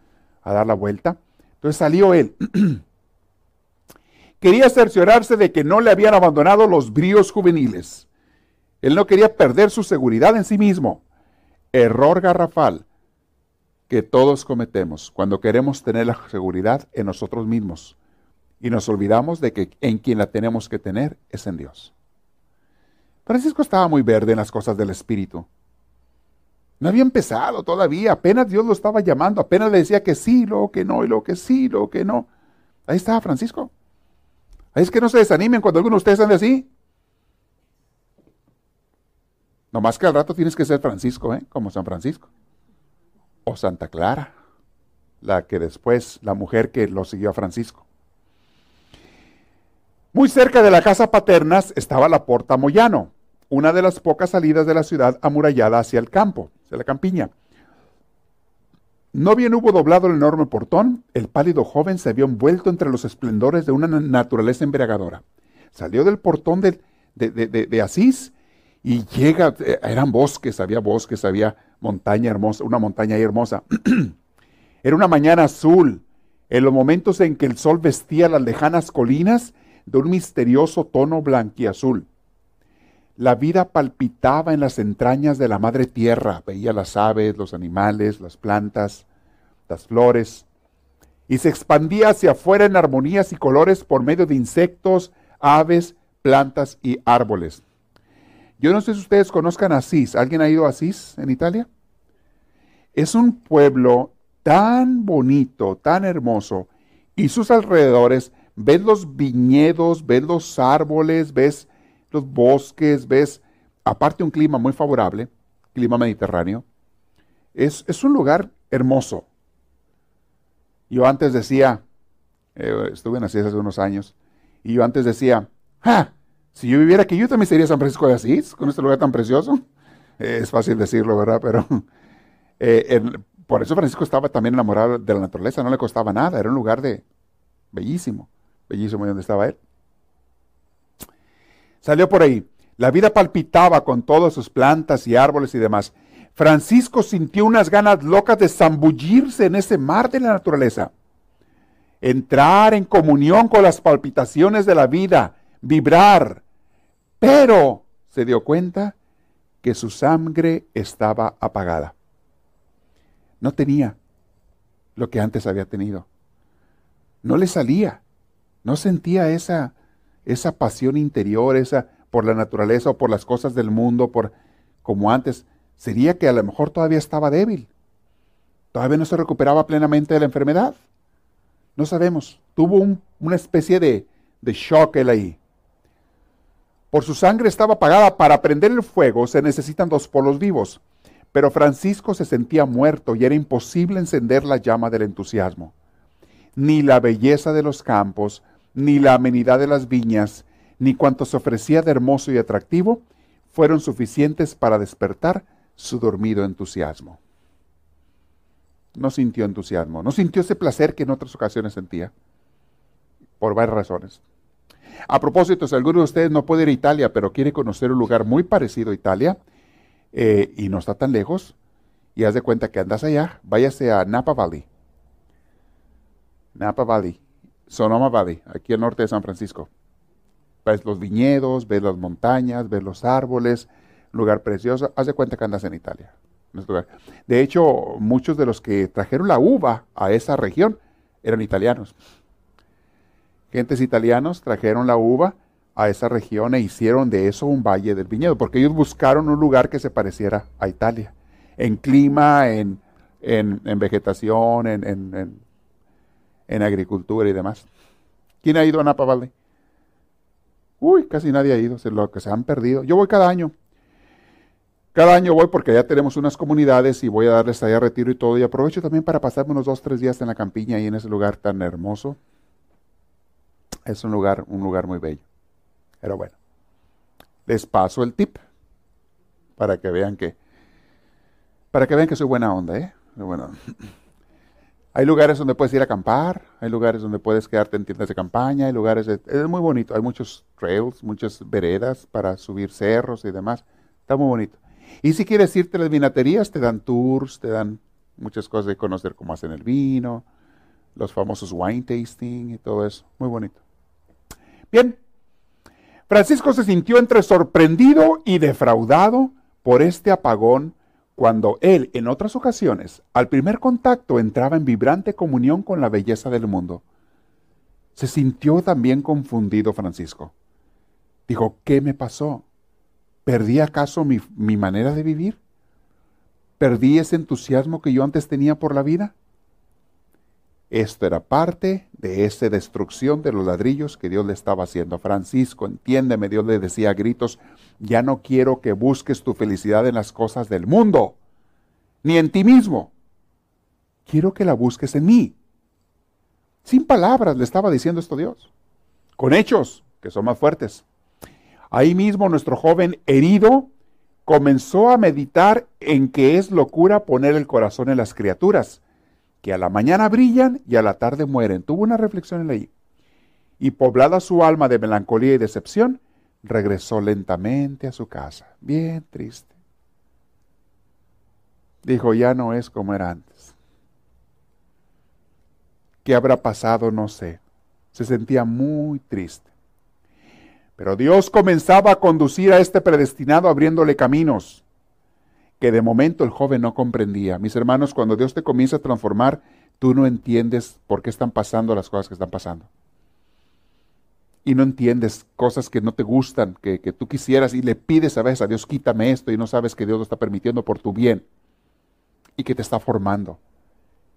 a dar la vuelta. Entonces salió él. quería cerciorarse de que no le habían abandonado los bríos juveniles. Él no quería perder su seguridad en sí mismo. Error garrafal que todos cometemos cuando queremos tener la seguridad en nosotros mismos y nos olvidamos de que en quien la tenemos que tener es en Dios. Francisco estaba muy verde en las cosas del Espíritu. No había empezado todavía, apenas Dios lo estaba llamando, apenas le decía que sí, luego que no, y luego que sí, luego que no. Ahí estaba Francisco. Es que no se desanimen cuando alguno de ustedes ande así. más que al rato tienes que ser Francisco, ¿eh? como San Francisco. O Santa Clara, la que después, la mujer que lo siguió a Francisco. Muy cerca de la casa paternas estaba la Porta Moyano, una de las pocas salidas de la ciudad amurallada hacia el campo, hacia la campiña. No bien hubo doblado el enorme portón, el pálido joven se había envuelto entre los esplendores de una naturaleza embriagadora. Salió del portón de, Asís y llega, eh, eran bosques, había bosques, había montaña hermosa, una montaña hermosa. Era una mañana azul, en los momentos en que el sol vestía las lejanas colinas de un misterioso tono blanquiazul. La vida palpitaba en las entrañas de la madre tierra, veía las aves, los animales, las plantas, las flores, y se expandía hacia afuera en armonías y colores por medio de insectos, aves, plantas y árboles. Yo no sé si ustedes conozcan Asís. ¿Alguien ha ido a Asís en Italia? Es un pueblo tan bonito, tan hermoso, y sus alrededores, ves los viñedos, ves los árboles, ves los bosques, ves, aparte un clima muy favorable, clima mediterráneo, es, es un lugar hermoso. Yo antes decía, eh, estuve en Asís hace unos años, y yo antes decía, ¡ah! Si yo viviera aquí, yo también sería San Francisco de Asís, con este lugar tan precioso. es fácil decirlo, ¿verdad? Pero eh, por eso Francisco estaba también enamorado de la naturaleza, no le costaba nada, era un lugar de bellísimo, bellísimo donde estaba él. Salió por ahí. La vida palpitaba con todas sus plantas y árboles y demás. Francisco sintió unas ganas locas de zambullirse en ese mar de la naturaleza. Entrar en comunión con las palpitaciones de la vida, vibrar. Pero se dio cuenta que su sangre estaba apagada. No tenía lo que antes había tenido. No le salía. No sentía esa esa pasión interior, esa por la naturaleza o por las cosas del mundo, por como antes, sería que a lo mejor todavía estaba débil. Todavía no se recuperaba plenamente de la enfermedad. No sabemos. Tuvo una especie de, de shock él ahí. Por su sangre estaba apagada. Para prender el fuego se necesitan dos polos vivos. Pero Francisco se sentía muerto y era imposible encender la llama del entusiasmo. Ni la belleza de los campos, ni la amenidad de las viñas, ni cuanto se ofrecía de hermoso y atractivo, fueron suficientes para despertar su dormido entusiasmo. No sintió entusiasmo, no sintió ese placer que en otras ocasiones sentía, por varias razones. A propósito, si alguno de ustedes no puede ir a Italia, pero quiere conocer un lugar muy parecido a Italia, eh, y no está tan lejos, y haz de cuenta que andas allá, váyase a Napa Valley. Napa Valley. Sonoma Valley, aquí al norte de San Francisco. Ves los viñedos, ves las montañas, ves los árboles, lugar precioso. Haz de cuenta que andas en Italia. De hecho, muchos de los que trajeron la uva a esa región eran italianos. Gentes italianos trajeron la uva a esa región e hicieron de eso un valle del viñedo, porque ellos buscaron un lugar que se pareciera a Italia, en clima, en, vegetación, en en agricultura y demás. ¿Quién ha ido a Napa Valley? Uy, casi nadie ha ido, se lo que se han perdido. Yo voy cada año. Cada año voy porque ya tenemos unas comunidades y voy a darles allá retiro y todo. Y aprovecho también para pasarme unos dos, tres días en la campiña y en ese lugar tan hermoso. Es un lugar, un lugar muy bello. Pero bueno, les paso el tip para que vean que, para que vean que soy buena onda, ¿eh? Bueno, hay lugares donde puedes ir a acampar, hay lugares donde puedes quedarte en tiendas de campaña, hay lugares, es muy bonito, hay muchos trails, muchas veredas para subir cerros y demás, está muy bonito. Y si quieres irte a las vinaterías, te dan tours, te dan muchas cosas de conocer cómo hacen el vino, los famosos wine tasting y todo eso, muy bonito. Bien, Francisco se sintió entre sorprendido y defraudado por este apagón cuando él, en otras ocasiones, al primer contacto entraba en vibrante comunión con la belleza del mundo. Se sintió también confundido Francisco. Dijo, ¿qué me pasó? ¿Perdí acaso mi, mi manera de vivir? ¿Perdí ese entusiasmo que yo antes tenía por la vida? Esto era parte de esa destrucción de los ladrillos que Dios le estaba haciendo. Francisco, entiéndeme, Dios le decía a gritos, ya no quiero que busques tu felicidad en las cosas del mundo, ni en ti mismo. Quiero que la busques en mí. Sin palabras le estaba diciendo esto Dios, con hechos que son más fuertes. Ahí mismo nuestro joven herido comenzó a meditar en que es locura poner el corazón en las criaturas que a la mañana brillan y a la tarde mueren. Tuvo una reflexión en ahí. Y poblada su alma de melancolía y decepción, regresó lentamente a su casa, bien triste. Dijo, ya no es como era antes. ¿Qué habrá pasado? No sé. Se sentía muy triste. Pero Dios comenzaba a conducir a este predestinado abriéndole caminos que de momento el joven no comprendía. Mis hermanos, cuando Dios te comienza a transformar, tú no entiendes por qué están pasando las cosas que están pasando. Y no entiendes cosas que no te gustan, que, tú quisieras y le pides a veces a Dios, quítame esto y no sabes que Dios lo está permitiendo por tu bien y que te está formando.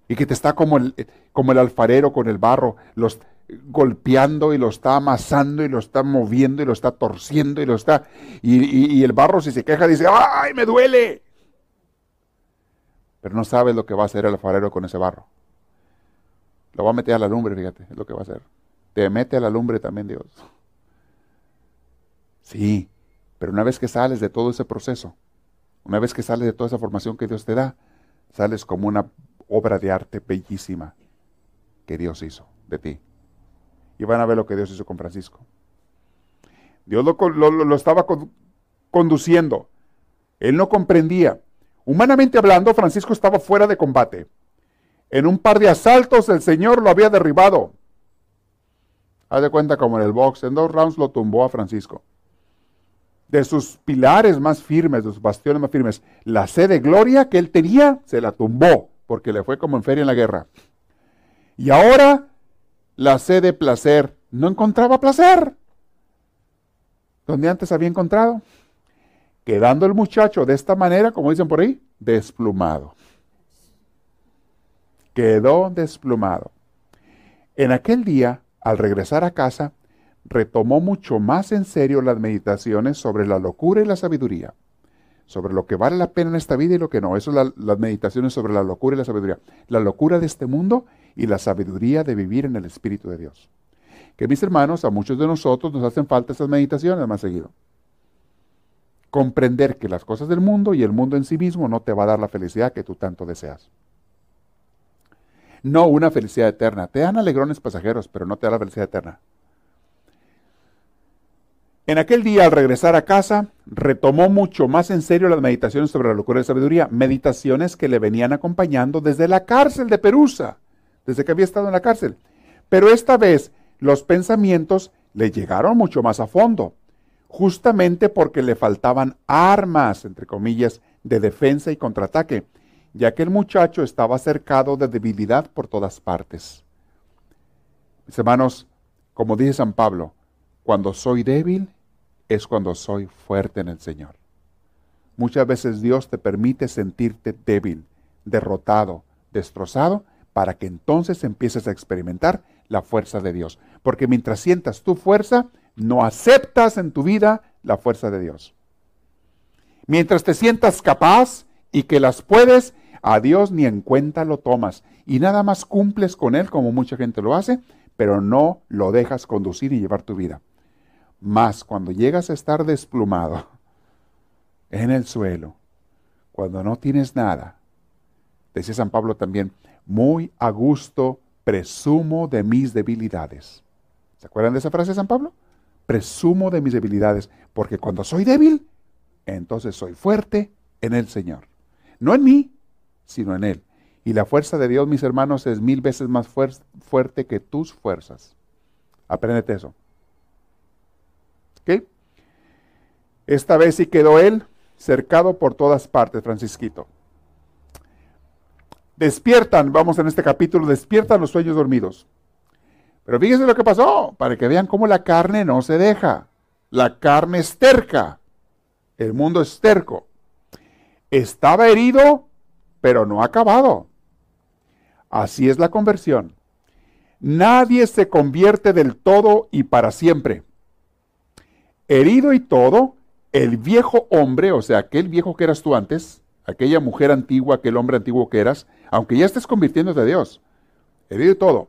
Y que te está como el, como el alfarero con el barro, los golpeando y lo está amasando y lo está moviendo y lo está torciendo y lo está... Y, y el barro si se queja dice, ¡ay, me duele! pero no sabes lo que va a hacer el alfarero con ese barro. Lo va a meter a la lumbre, fíjate, es lo que va a hacer. Te mete a la lumbre también Dios. Sí, pero una vez que sales de todo ese proceso, una vez que sales de toda esa formación que Dios te da, sales como una obra de arte bellísima que Dios hizo de ti. Y van a ver lo que Dios hizo con Francisco. Dios lo, estaba conduciendo. Él no comprendía. Humanamente hablando, Francisco estaba fuera de combate. En un par de asaltos el Señor lo había derribado. Haz de cuenta como en el box, en dos rounds lo tumbó a Francisco. De sus pilares más firmes, de sus bastiones más firmes, la sed de gloria que él tenía, se la tumbó, porque le fue como en feria en la guerra. Y ahora, la sed de placer, no encontraba placer. Donde antes había encontrado quedando el muchacho de esta manera, como dicen por ahí, desplumado. Quedó desplumado. En aquel día, al regresar a casa, retomó mucho más en serio las meditaciones sobre la locura y la sabiduría, sobre lo que vale la pena en esta vida y lo que no. Eso es las meditaciones sobre la locura y la sabiduría. La locura de este mundo y la sabiduría de vivir en el Espíritu de Dios. Que mis hermanos, a muchos de nosotros nos hacen falta esas meditaciones más seguido comprender que las cosas del mundo y el mundo en sí mismo no te va a dar la felicidad que tú tanto deseas. No una felicidad eterna. Te dan alegrones pasajeros, pero no te da la felicidad eterna. En aquel día, al regresar a casa, retomó mucho más en serio las meditaciones sobre la locura y la sabiduría, meditaciones que le venían acompañando desde la cárcel de Perusa, desde que había estado en la cárcel. Pero esta vez los pensamientos le llegaron mucho más a fondo justamente porque le faltaban armas, entre comillas, de defensa y contraataque, ya que el muchacho estaba cercado de debilidad por todas partes. Mis hermanos, como dice San Pablo, cuando soy débil es cuando soy fuerte en el Señor. Muchas veces Dios te permite sentirte débil, derrotado, destrozado, para que entonces empieces a experimentar la fuerza de Dios. Porque mientras sientas tu fuerza, no aceptas en tu vida la fuerza de Dios. Mientras te sientas capaz y que las puedes, a Dios ni en cuenta lo tomas y nada más cumples con Él como mucha gente lo hace, pero no lo dejas conducir y llevar tu vida. Más cuando llegas a estar desplumado en el suelo, cuando no tienes nada, decía San Pablo también, muy a gusto presumo de mis debilidades. ¿Se acuerdan de esa frase de San Pablo? Presumo de mis debilidades, porque cuando soy débil, entonces soy fuerte en el Señor. No en mí, sino en Él. Y la fuerza de Dios, mis hermanos, es mil veces más fuerte que tus fuerzas. Apréndete eso. ¿Ok? Esta vez sí quedó Él cercado por todas partes, Francisquito. Despiertan, vamos en este capítulo, despiertan los sueños dormidos. Pero fíjense lo que pasó, para que vean cómo la carne no se deja. La carne es terca. El mundo es terco. Estaba herido, pero no acabado. Así es la conversión. Nadie se convierte del todo y para siempre. Herido y todo, el viejo hombre, o sea, aquel viejo que eras tú antes, aquella mujer antigua, aquel hombre antiguo que eras, aunque ya estés convirtiéndote a Dios, herido y todo,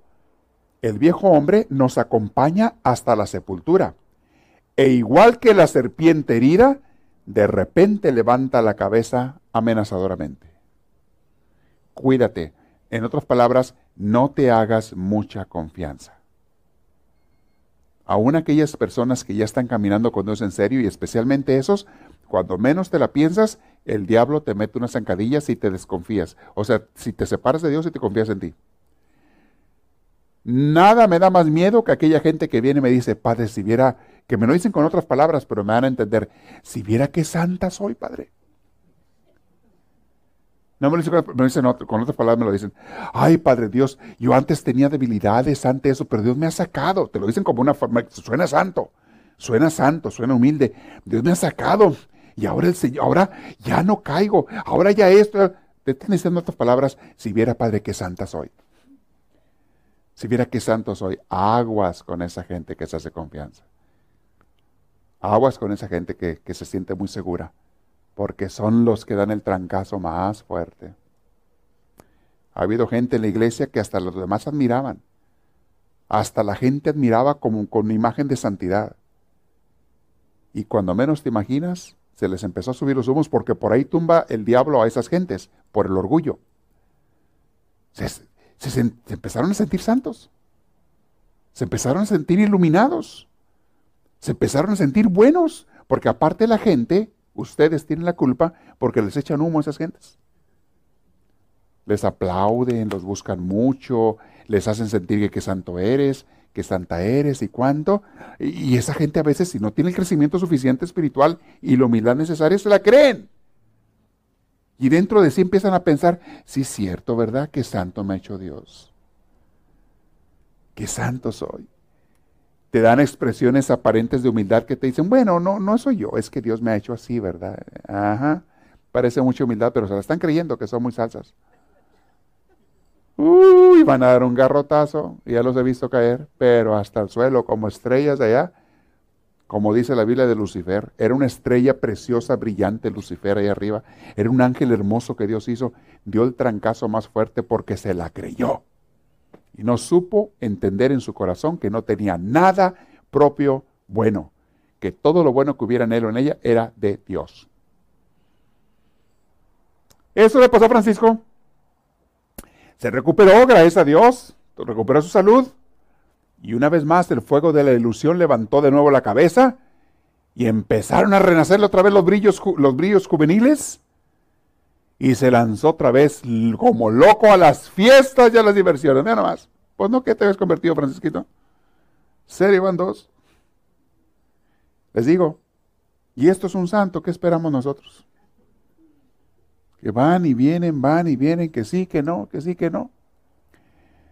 el viejo hombre nos acompaña hasta la sepultura. E igual que la serpiente herida, de repente levanta la cabeza amenazadoramente. Cuídate. En otras palabras, no te hagas mucha confianza. Aún aquellas personas que ya están caminando con Dios en serio y especialmente esos, cuando menos te la piensas, el diablo te mete unas zancadillas y te desconfías. O sea, si te separas de Dios y te confías en ti. Nada me da más miedo que aquella gente que viene y me dice, Padre, si viera, que me lo dicen con otras palabras, pero me van a entender, si viera qué santa soy, Padre. No me lo dicen, con otras palabras, me lo dicen. Ay, Padre Dios, yo antes tenía debilidades ante eso, pero Dios me ha sacado. Te lo dicen como una forma, suena santo, suena santo, suena humilde. Dios me ha sacado. Y ahora el Señor, ahora ya no caigo, ahora ya esto. Te están diciendo otras palabras, si viera, Padre, qué santa soy. Si viera qué santo soy, aguas con esa gente que se hace confianza. Aguas con esa gente que, que se siente muy segura porque son los que dan el trancazo más fuerte. Ha habido gente en la iglesia que hasta los demás admiraban. Hasta la gente admiraba como con imagen de santidad. Y cuando menos te imaginas, se les empezó a subir los humos porque por ahí tumba el diablo a esas gentes, por el orgullo. Se, se empezaron a sentir santos. Se empezaron a sentir iluminados. Se empezaron a sentir buenos, porque aparte la gente Ustedes tienen la culpa porque les echan humo a esas gentes. Les aplauden, los buscan mucho, les hacen sentir que qué santo eres, que santa eres y cuánto. Y esa gente a veces, si no tiene el crecimiento suficiente espiritual y la humildad necesaria, se la creen. Y dentro de sí empiezan a pensar, sí es cierto, ¿verdad? Qué santo me ha hecho Dios. Qué santo soy te dan expresiones aparentes de humildad que te dicen, bueno, no, no soy yo, es que Dios me ha hecho así, ¿verdad? Ajá, parece mucha humildad, pero se la están creyendo que son muy salsas. Uy, van a dar un garrotazo, ya los he visto caer, pero hasta el suelo, como estrellas de allá, como dice la Biblia de Lucifer, era una estrella preciosa, brillante, Lucifer ahí arriba, era un ángel hermoso que Dios hizo, dio el trancazo más fuerte porque se la creyó y no supo entender en su corazón que no tenía nada propio bueno, que todo lo bueno que hubiera en él o en ella era de Dios. Eso le pasó a Francisco. Se recuperó, gracias a Dios, recuperó su salud. Y una vez más el fuego de la ilusión levantó de nuevo la cabeza y empezaron a renacerle otra vez los brillos, los brillos juveniles. Y se lanzó otra vez como loco a las fiestas y a las diversiones. Mira nomás. Pues no que te habías convertido, Francisquito. Serio van dos. Les digo, y esto es un santo, ¿qué esperamos nosotros? Que van y vienen, van y vienen, que sí, que no, que sí, que no.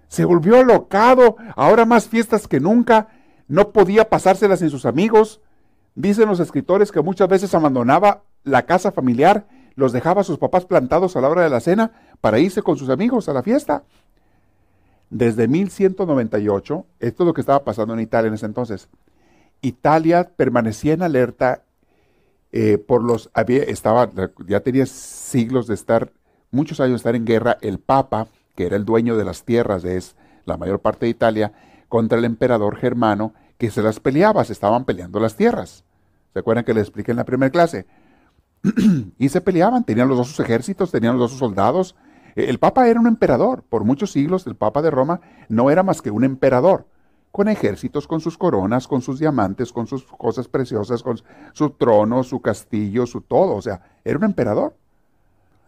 Se volvió locado, ahora más fiestas que nunca, no podía pasárselas en sus amigos. Dicen los escritores que muchas veces abandonaba la casa familiar, los dejaba a sus papás plantados a la hora de la cena para irse con sus amigos a la fiesta. Desde 1198, esto es lo que estaba pasando en Italia en ese entonces, Italia permanecía en alerta eh, por los había estaba ya tenía siglos de estar muchos años de estar en guerra el Papa que era el dueño de las tierras de la mayor parte de Italia contra el emperador germano que se las peleaba se estaban peleando las tierras se acuerdan que les expliqué en la primera clase y se peleaban tenían los dos sus ejércitos tenían los dos sus soldados el Papa era un emperador por muchos siglos el Papa de Roma no era más que un emperador con ejércitos, con sus coronas, con sus diamantes, con sus cosas preciosas, con su trono, su castillo, su todo. O sea, era un emperador.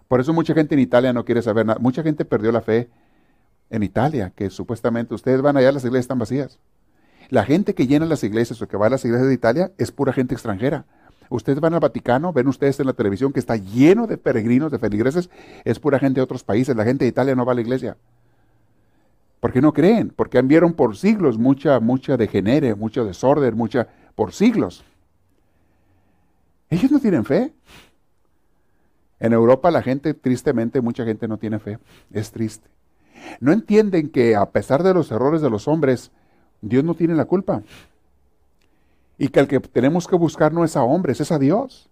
Por eso mucha gente en Italia no quiere saber nada. Mucha gente perdió la fe en Italia, que supuestamente ustedes van allá, las iglesias están vacías. La gente que llena las iglesias o que va a las iglesias de Italia es pura gente extranjera. Ustedes van al Vaticano, ven ustedes en la televisión que está lleno de peregrinos, de feligreses, es pura gente de otros países. La gente de Italia no va a la iglesia. ¿Por qué no creen? Porque vieron por siglos mucha, mucha degenere, mucho desorden, mucha, por siglos. Ellos no tienen fe. En Europa la gente, tristemente, mucha gente no tiene fe. Es triste. No entienden que a pesar de los errores de los hombres, Dios no tiene la culpa. Y que el que tenemos que buscar no es a hombres, es a Dios.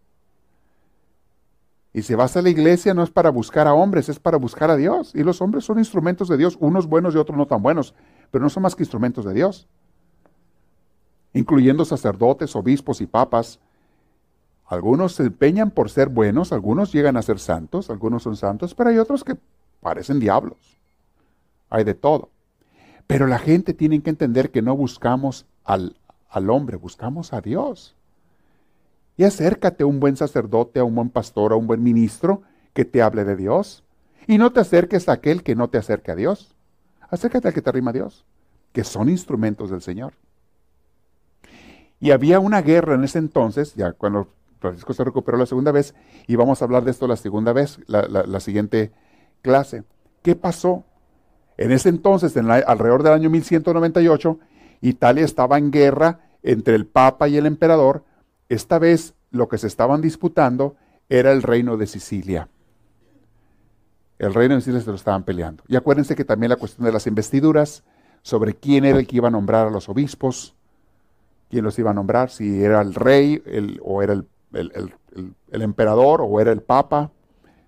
Y si vas a la iglesia no es para buscar a hombres, es para buscar a Dios. Y los hombres son instrumentos de Dios, unos buenos y otros no tan buenos, pero no son más que instrumentos de Dios. Incluyendo sacerdotes, obispos y papas. Algunos se empeñan por ser buenos, algunos llegan a ser santos, algunos son santos, pero hay otros que parecen diablos. Hay de todo. Pero la gente tiene que entender que no buscamos al, al hombre, buscamos a Dios. Y acércate a un buen sacerdote, a un buen pastor, a un buen ministro que te hable de Dios. Y no te acerques a aquel que no te acerque a Dios. Acércate al que te arrima a Dios, que son instrumentos del Señor. Y había una guerra en ese entonces, ya cuando Francisco se recuperó la segunda vez, y vamos a hablar de esto la segunda vez, la, siguiente clase. ¿Qué pasó? En ese entonces, en alrededor del año 1198, Italia estaba en guerra entre el Papa y el emperador esta vez lo que se estaban disputando era el reino de Sicilia. El reino de Sicilia se lo estaban peleando. Y acuérdense que también la cuestión de las investiduras, sobre quién era el que iba a nombrar a los obispos, quién los iba a nombrar, si era el rey o era el, emperador o era el papa.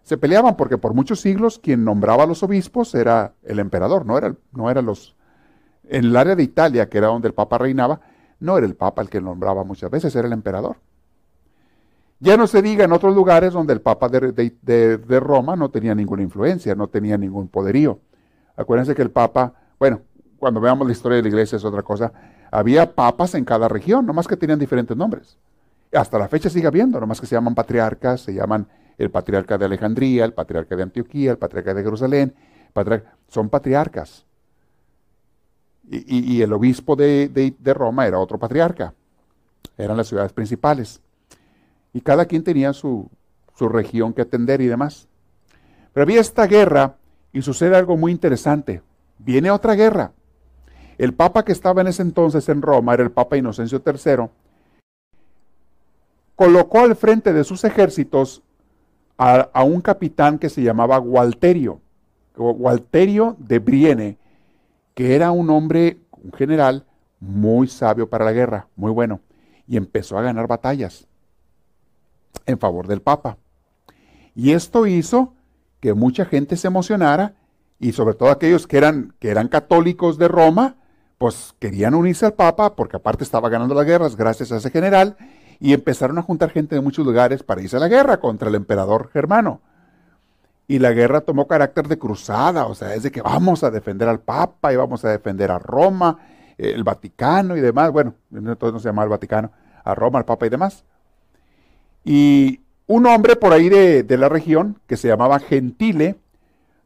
Se peleaban porque por muchos siglos quien nombraba a los obispos era el emperador, no era, no era los... En el área de Italia, que era donde el papa reinaba, no era el Papa el que nombraba muchas veces, era el emperador. Ya no se diga en otros lugares donde el Papa de, Roma no tenía ninguna influencia, no tenía ningún poderío. Acuérdense que el Papa, bueno, cuando veamos la historia de la iglesia es otra cosa, había papas en cada región, nomás que tenían diferentes nombres. Hasta la fecha sigue habiendo, nomás que se llaman patriarcas, se llaman el patriarca de Alejandría, el patriarca de Antioquía, el patriarca de Jerusalén, son patriarcas y, el obispo de, Roma era otro patriarca. Eran las ciudades principales. Y cada quien tenía su, región que atender y demás. Pero había esta guerra y sucede algo muy interesante. Viene otra guerra. El papa que estaba en ese entonces en Roma era el papa Inocencio III. Colocó al frente de sus ejércitos a, a un capitán que se llamaba Gualterio. Gualterio de Brienne que era un hombre, un general, muy sabio para la guerra, muy bueno, y empezó a ganar batallas en favor del Papa. Y esto hizo que mucha gente se emocionara y sobre todo aquellos que eran, que eran católicos de Roma, pues querían unirse al Papa porque aparte estaba ganando las guerras gracias a ese general y empezaron a juntar gente de muchos lugares para irse a la guerra contra el emperador germano y la guerra tomó carácter de cruzada, o sea, es de que vamos a defender al Papa y vamos a defender a Roma, el Vaticano y demás, bueno, entonces no se llamaba el Vaticano, a Roma, al Papa y demás. Y un hombre por ahí de, de la región, que se llamaba Gentile,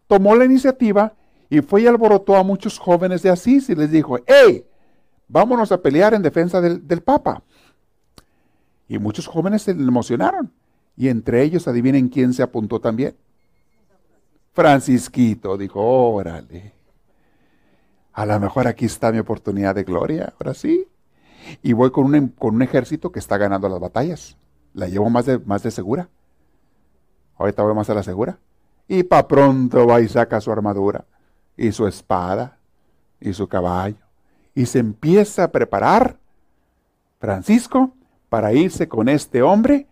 tomó la iniciativa y fue y alborotó a muchos jóvenes de Asís y les dijo, hey, vámonos a pelear en defensa del, del Papa. Y muchos jóvenes se emocionaron. Y entre ellos, adivinen quién se apuntó también. Francisquito dijo, órale, a lo mejor aquí está mi oportunidad de gloria, ahora sí. Y voy con un, em, con un ejército que está ganando las batallas. La llevo más de, más de segura. Ahorita voy más a la segura. Y pa' pronto va y saca su armadura, y su espada, y su caballo. Y se empieza a preparar Francisco para irse con este hombre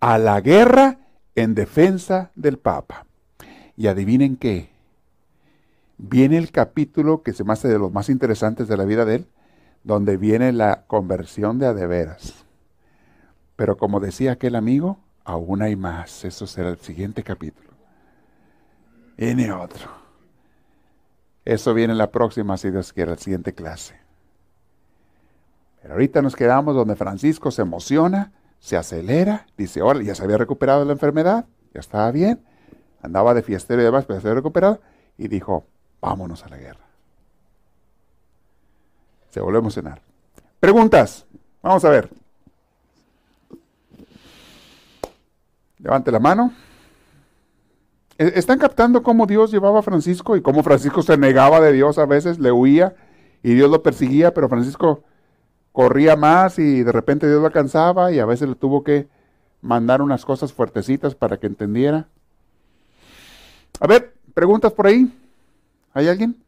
a la guerra en defensa del Papa. Y adivinen qué, viene el capítulo que se me hace de los más interesantes de la vida de él, donde viene la conversión de adeveras. Pero como decía aquel amigo, aún hay más. Eso será el siguiente capítulo. Viene otro. Eso viene en la próxima, si Dios quiere, la siguiente clase. Pero ahorita nos quedamos donde Francisco se emociona, se acelera, dice, ahora ya se había recuperado la enfermedad, ya estaba bien, andaba de fiestero y demás, pero se recuperado, y dijo, vámonos a la guerra. Se volvió a emocionar. Preguntas. Vamos a ver. Levante la mano. E-, ¿Están captando cómo Dios llevaba a Francisco y cómo Francisco se negaba de Dios a veces, le huía y Dios lo perseguía, pero Francisco corría más y de repente Dios lo alcanzaba y a veces le tuvo que mandar unas cosas fuertecitas para que entendiera? A ver, preguntas por ahí. ¿Hay alguien?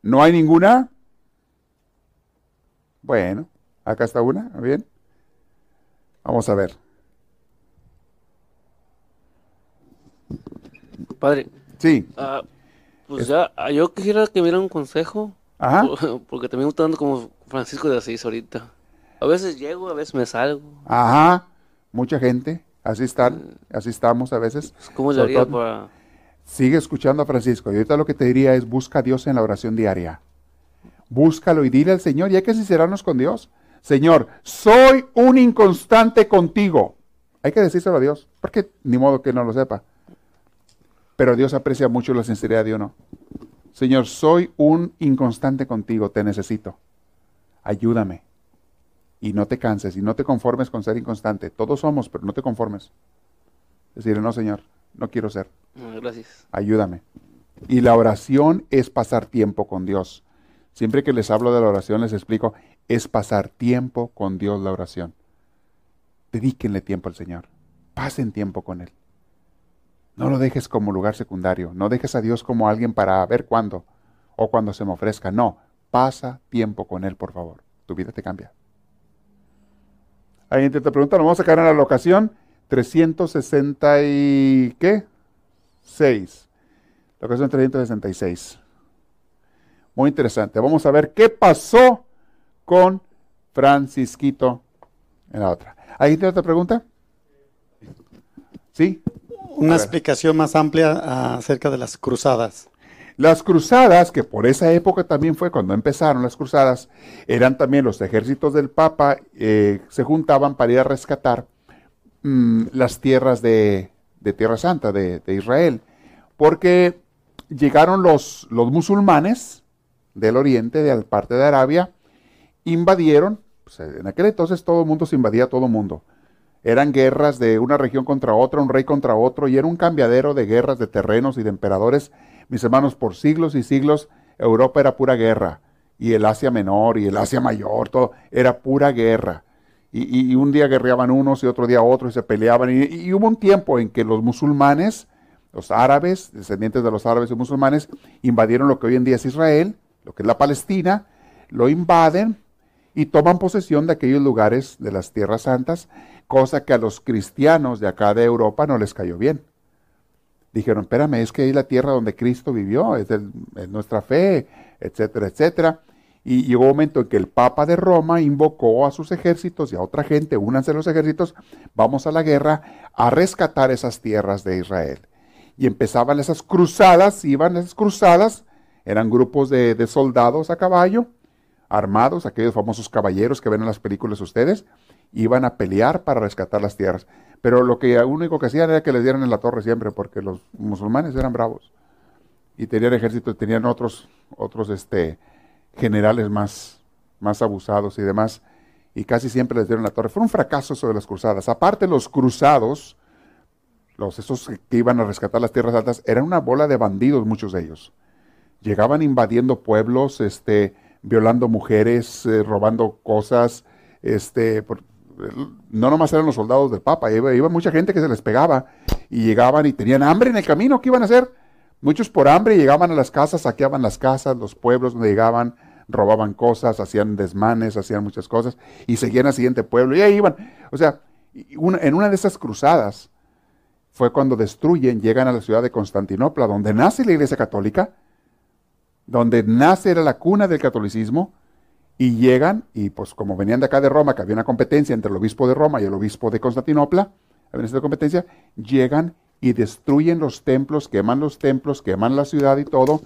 ¿No hay ninguna? Bueno, acá está una, ¿bien? Vamos a ver. Padre. Sí. Ah, pues ya, ah, yo quisiera que me diera un consejo. Ajá. Porque también estoy dando como Francisco de Asís ahorita. A veces llego, a veces me salgo. Ajá. Mucha gente. Así están, así estamos a veces. Pues, ¿Cómo le Sobre haría todo- para...? Sigue escuchando a Francisco. Y ahorita lo que te diría es busca a Dios en la oración diaria. Búscalo y dile al Señor, y hay que sincerarnos con Dios. Señor, soy un inconstante contigo. Hay que decírselo a Dios, porque ni modo que no lo sepa. Pero Dios aprecia mucho la sinceridad de uno. Señor, soy un inconstante contigo, te necesito. Ayúdame. Y no te canses y no te conformes con ser inconstante. Todos somos, pero no te conformes. Decirle, no, Señor, no quiero ser Ah, Gracias. ayúdame. Y la oración es pasar tiempo con Dios. Siempre que les hablo de la oración les explico, es pasar tiempo con Dios la oración. Dedíquenle tiempo al Señor. Pasen tiempo con Él. No lo dejes como lugar secundario. No dejes a Dios como alguien para ver cuándo o cuando se me ofrezca. No, pasa tiempo con Él, por favor. Tu vida te cambia. Alguien te pregunta, nos vamos a sacar en la locación 360 y ¿qué? 6. La ocasión 366. Muy interesante. Vamos a ver qué pasó con Francisquito en la otra. ¿Alguien tiene otra pregunta? ¿Sí? Una explicación más amplia acerca de las cruzadas. Las cruzadas, que por esa época también fue cuando empezaron las cruzadas, eran también los ejércitos del Papa, eh, se juntaban para ir a rescatar mm, las tierras de, de Tierra Santa, de, de Israel, porque llegaron los, los musulmanes del oriente, de la parte de Arabia, invadieron, pues, en aquel entonces todo el mundo se invadía a todo el mundo. Eran guerras de una región contra otra, un rey contra otro, y era un cambiadero de guerras, de terrenos y de emperadores. Mis hermanos, por siglos y siglos, Europa era pura guerra, y el Asia Menor y el Asia Mayor, todo, era pura guerra. Y, un día guerreaban unos y otro día otros y se peleaban. Y, y hubo un tiempo en que los musulmanes, los árabes, descendientes de los árabes y musulmanes, invadieron lo que hoy en día es Israel, lo que es la Palestina, lo invaden y toman posesión de aquellos lugares de las tierras santas, cosa que a los cristianos de acá de Europa no les cayó bien. Dijeron, espérame, es que ahí la tierra donde Cristo vivió, es nuestra fe, etcétera, etcétera. Y llegó un momento en que el Papa de Roma invocó a sus ejércitos y a otra gente, únanse a los ejércitos, vamos a la guerra a rescatar esas tierras de Israel. Y empezaban esas cruzadas, iban esas cruzadas, eran grupos de, de soldados a caballo, armados, aquellos famosos caballeros que ven en las películas ustedes, iban a pelear para rescatar las tierras. Pero lo que único que hacían era que les dieran en la torre siempre, porque los musulmanes eran bravos. Y tenían ejército, tenían otros, otros este, generales más, más abusados y demás. Y casi siempre les dieron la torre. Fue un fracaso eso de las cruzadas. Aparte, los cruzados, los esos que iban a rescatar las tierras altas, eran una bola de bandidos, muchos de ellos. Llegaban invadiendo pueblos, este, violando mujeres, eh, robando cosas, este, por- no nomás eran los soldados del Papa, iba, mucha gente que se les pegaba y llegaban y tenían hambre en el camino, ¿qué iban a hacer? Muchos por hambre llegaban a las casas, saqueaban las casas, los pueblos donde llegaban, robaban cosas, hacían desmanes, hacían muchas cosas, y seguían al siguiente pueblo, y ahí iban. O sea, en una de esas cruzadas fue cuando destruyen, llegan a la ciudad de Constantinopla, donde nace la Iglesia Católica, donde nace era la cuna del catolicismo, y llegan, y pues como venían de acá de Roma, que había una competencia entre el obispo de Roma y el obispo de Constantinopla, había esta competencia, llegan y destruyen los templos, queman los templos, queman la ciudad y todo,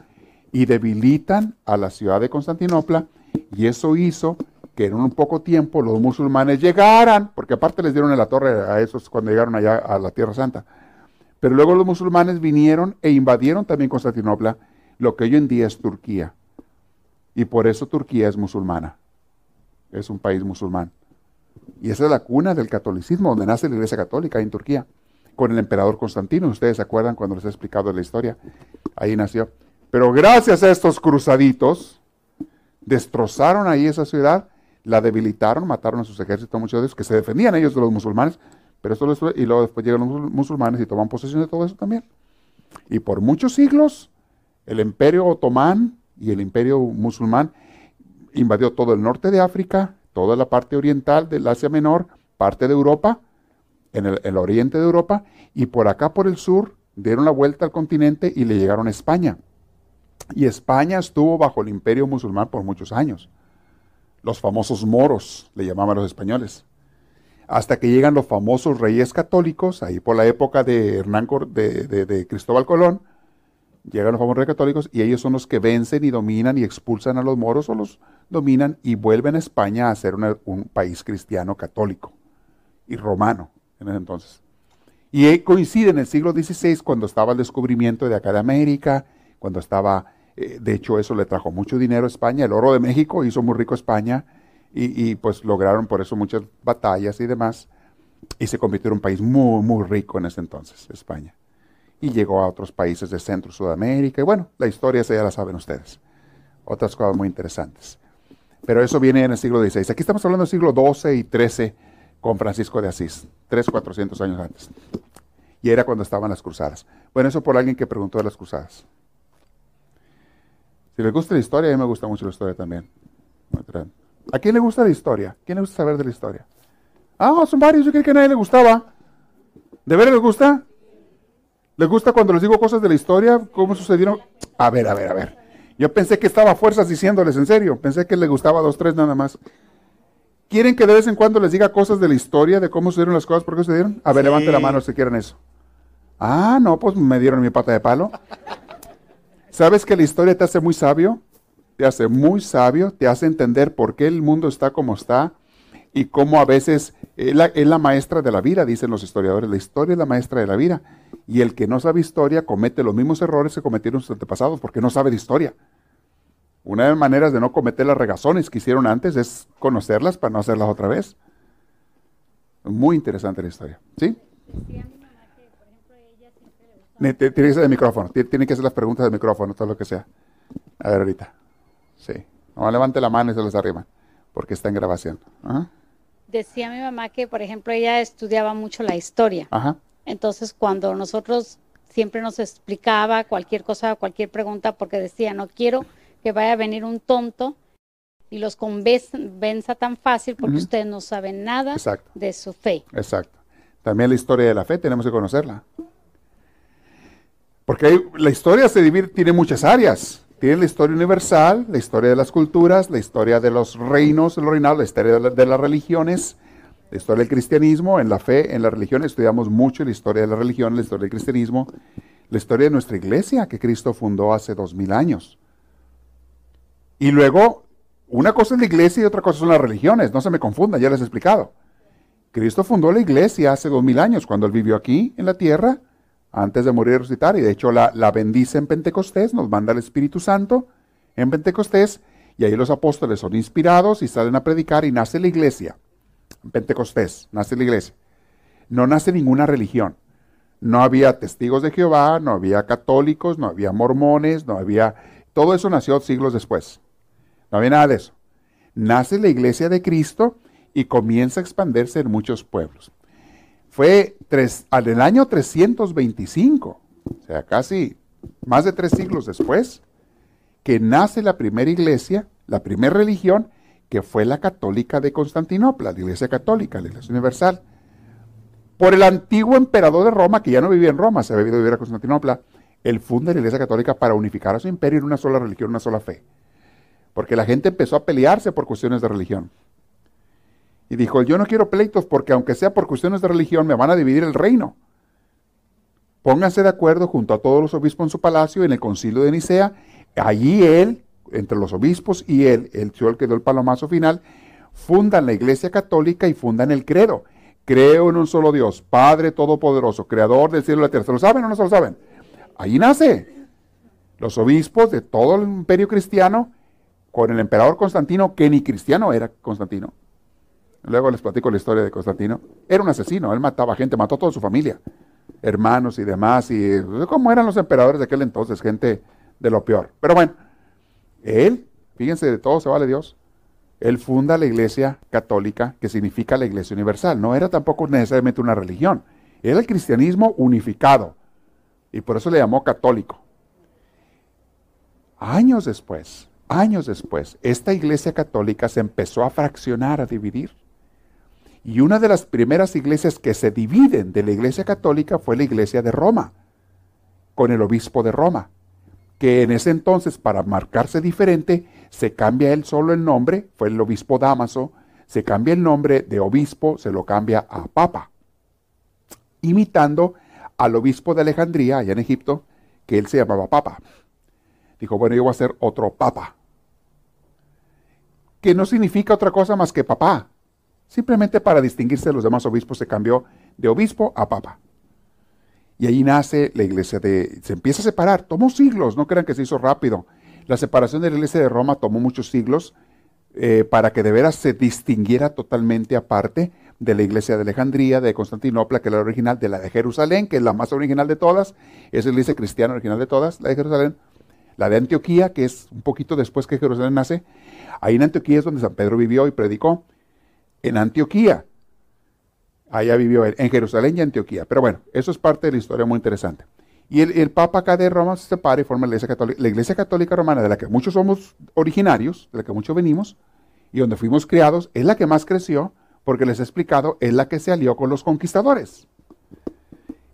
y debilitan a la ciudad de Constantinopla, y eso hizo que en un poco tiempo los musulmanes llegaran, porque aparte les dieron en la torre a esos cuando llegaron allá a la Tierra Santa. Pero luego los musulmanes vinieron e invadieron también Constantinopla, lo que hoy en día es Turquía. Y por eso Turquía es musulmana. Es un país musulmán. Y esa es la cuna del catolicismo, donde nace la Iglesia Católica en Turquía, con el emperador Constantino. Ustedes se acuerdan cuando les he explicado la historia. Ahí nació. Pero gracias a estos cruzaditos, destrozaron ahí esa ciudad la debilitaron, mataron a sus ejércitos, muchos de ellos, que se defendían ellos de los musulmanes, pero esto y luego después llegan los musulmanes y toman posesión de todo eso también. Y por muchos siglos, el imperio otomán y el imperio musulmán invadió todo el norte de África, toda la parte oriental del Asia Menor, parte de Europa, en el, oriente de Europa, y por acá por el sur dieron la vuelta al continente y le llegaron a España. Y España estuvo bajo el imperio musulmán por muchos años los famosos moros, le llamaban los españoles. Hasta que llegan los famosos reyes católicos, ahí por la época de Hernán de, Cristóbal Colón, llegan los famosos católicos y ellos son los que vencen y dominan y expulsan a los moros o los dominan y vuelven a España a ser un país cristiano católico y romano en ese entonces. Y coincide en el siglo XVI cuando estaba el descubrimiento de acá de América, cuando estaba eh, de hecho, eso le trajo mucho dinero a España. El oro de México hizo muy rico España y, pues lograron por eso muchas batallas y demás. Y se convirtió en un país muy, muy rico en ese entonces, España. Y llegó a otros países de Centro Sudamérica. Y bueno, la historia esa ya la saben ustedes. Otras cosas muy interesantes. Pero eso viene en el siglo XVI. Aquí estamos hablando del siglo XII y XIII con Francisco de Asís, tres, cuatrocientos años antes. Y era cuando estaban las cruzadas. Bueno, eso por alguien que preguntó de las cruzadas. Si les gusta la historia, a mí me gusta mucho la historia también. ¿A quién le gusta la historia? ¿Quién le gusta saber de la historia? Ah, son varios, yo creí que a nadie le gustaba. ¿De veras les gusta? ¿Les gusta cuando les digo cosas de la historia? ¿Cómo sucedieron? A ver, a ver, a ver. Yo pensé que estaba a fuerzas diciéndoles, en serio. Pensé que les gustaba dos, tres nada más. ¿Quieren que de vez en cuando les diga cosas de la historia, de cómo sucedieron las cosas, por qué sucedieron? A ver, levante la mano si quieren eso. Ah, no, pues me dieron mi pata de palo. ¿Sabes que la historia te hace muy sabio? Te hace muy sabio, te hace entender por qué el mundo está como está y cómo a veces es la, maestra de la vida, dicen los historiadores. La historia es la maestra de la vida. Y el que no sabe historia comete los mismos errores que cometieron sus antepasados porque no sabe de historia. Una de las maneras de no cometer las regazones que hicieron antes es conocerlas para no hacerlas otra vez. Muy interesante la historia. ¿Sí? Tiene que ser el micrófono. Tiene que hacer las preguntas del micrófono, todo lo que sea. A ver ahorita. Sí. No levante la mano y se los arriba, porque está en grabación. Decía mi mamá que, por ejemplo, ella estudiaba mucho la historia. Ajá. Entonces, cuando nosotros siempre nos explicaba cualquier cosa, cualquier pregunta, porque decía, no quiero que vaya a venir un tonto y los convenza tan fácil porque ustedes no saben nada de su fe. Exacto. También la historia de la fe tenemos que conocerla. Porque la historia se divide, tiene muchas áreas. Tiene la historia universal, la historia de las culturas, la historia de los reinos, los reinados, la historia de, las religiones, la historia del cristianismo, en la fe, en la religión. Estudiamos mucho la historia de la religión, la historia del cristianismo, la historia de nuestra iglesia que Cristo fundó hace dos mil años. Y luego, una cosa es la iglesia y otra cosa son las religiones. No se me confundan, ya les he explicado. Cristo fundó la iglesia hace dos mil años, cuando él vivió aquí en la tierra antes de morir y resucitar, y de hecho la, la bendice en Pentecostés, nos manda el Espíritu Santo en Pentecostés, y ahí los apóstoles son inspirados y salen a predicar y nace la iglesia. En Pentecostés, nace la iglesia. No nace ninguna religión. No había testigos de Jehová, no había católicos, no había mormones, no había... Todo eso nació siglos después. No había nada de eso. Nace la iglesia de Cristo y comienza a expandirse en muchos pueblos. Fue tres, al el año 325, o sea, casi más de tres siglos después, que nace la primera iglesia la primera religión que fue la católica de Constantinopla, la iglesia católica, la iglesia universal. Por el antiguo emperador de Roma, que ya no vivía en Roma, se había ido a vivir a Constantinopla, él funda la iglesia católica para unificar a su imperio en una sola religión, una sola fe. Porque la gente empezó a pelearse por cuestiones de religión. Y dijo, yo no quiero pleitos porque aunque sea por cuestiones de religión, me van a dividir el reino. Pónganse de acuerdo junto a todos los obispos en su palacio en el concilio de Nicea. Allí él, entre los obispos y él, el señor que dio el palomazo final, fundan la iglesia católica y fundan el credo. Creo en un solo Dios, Padre Todopoderoso, Creador del cielo y la tierra. ¿Se lo saben o no se lo saben? Ahí nace. Los obispos de todo el imperio cristiano, con el emperador Constantino, que ni cristiano era Constantino. Luego les platico la historia de Constantino. Era un asesino, él mataba gente, mató a toda su familia, hermanos y demás, y como eran los emperadores de aquel entonces, gente de lo peor. Pero bueno, él, fíjense, de todo se vale Dios. Él funda la iglesia católica, que significa la iglesia universal. No era tampoco necesariamente una religión. Era el cristianismo unificado. Y por eso le llamó católico. Años después, años después, esta iglesia católica se empezó a fraccionar, a dividir. Y una de las primeras iglesias que se dividen de la iglesia católica fue la iglesia de Roma, con el obispo de Roma, que en ese entonces, para marcarse diferente, se cambia él solo el nombre, fue el obispo Damaso, se cambia el nombre de obispo, se lo cambia a papa, imitando al obispo de Alejandría, allá en Egipto, que él se llamaba papa. Dijo, bueno, yo voy a ser otro papa, que no significa otra cosa más que papá, Simplemente para distinguirse de los demás obispos se cambió de obispo a papa. Y ahí nace la iglesia de... Se empieza a separar, tomó siglos, no crean que se hizo rápido. La separación de la iglesia de Roma tomó muchos siglos eh, para que de veras se distinguiera totalmente aparte de la iglesia de Alejandría, de Constantinopla, que es la original, de la de Jerusalén, que es la más original de todas, es la iglesia cristiana original de todas, la de Jerusalén, la de Antioquía, que es un poquito después que Jerusalén nace, ahí en Antioquía es donde San Pedro vivió y predicó, en Antioquía. Allá vivió él, en Jerusalén y Antioquía. Pero bueno, eso es parte de la historia muy interesante. Y el, Papa acá de Roma se separa y forma la Iglesia Católica, la Iglesia Católica Romana, de la que muchos somos originarios, de la que muchos venimos, y donde fuimos criados, es la que más creció, porque les he explicado, es la que se alió con los conquistadores.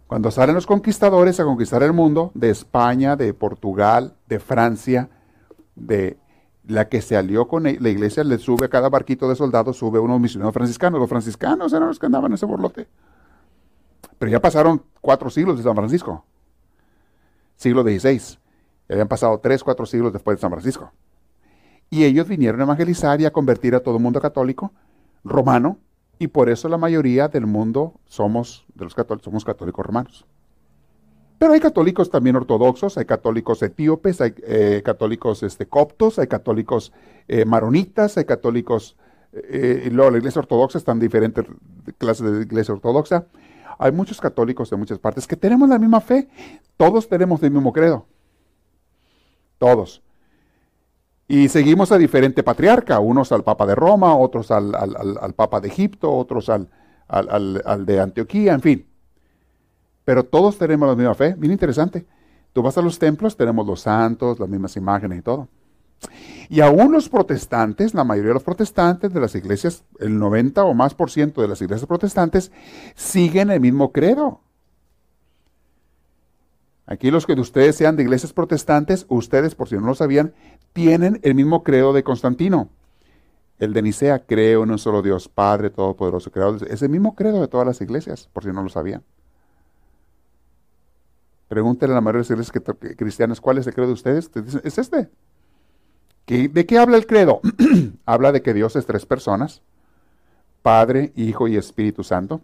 Cuando salen los conquistadores a conquistar el mundo, de España, de Portugal, de Francia, de la que se alió con la iglesia le sube a cada barquito de soldados, sube unos misioneros franciscanos. Los franciscanos eran los que andaban en ese borlote. Pero ya pasaron cuatro siglos de San Francisco. Siglo XVI. Ya habían pasado tres, cuatro siglos después de San Francisco. Y ellos vinieron a evangelizar y a convertir a todo el mundo católico, romano, y por eso la mayoría del mundo somos, de los católicos, somos católicos romanos. Pero hay católicos también ortodoxos, hay católicos etíopes, hay eh, católicos este, coptos, hay católicos eh, maronitas, hay católicos, eh, y luego la iglesia ortodoxa están diferentes clases de iglesia ortodoxa. Hay muchos católicos de muchas partes que tenemos la misma fe, todos tenemos el mismo credo, todos. Y seguimos a diferente patriarca, unos al Papa de Roma, otros al, al Papa de Egipto, otros al, al de Antioquía, en fin. Pero todos tenemos la misma fe, bien interesante. Tú vas a los templos, tenemos los santos, las mismas imágenes y todo. Y aún los protestantes, la mayoría de los protestantes de las iglesias, el 90 o más por ciento de las iglesias protestantes, siguen el mismo credo. Aquí los que de ustedes sean de iglesias protestantes, ustedes, por si no lo sabían, tienen el mismo credo de Constantino. El de Nicea, creo en un solo Dios, Padre Todopoderoso, Creador. Es el mismo credo de todas las iglesias, por si no lo sabían. Pregúntenle a la mayoría de las iglesias cristianas cuál es el credo de ustedes. es este. ¿De qué habla el credo? habla de que Dios es tres personas, Padre, Hijo y Espíritu Santo.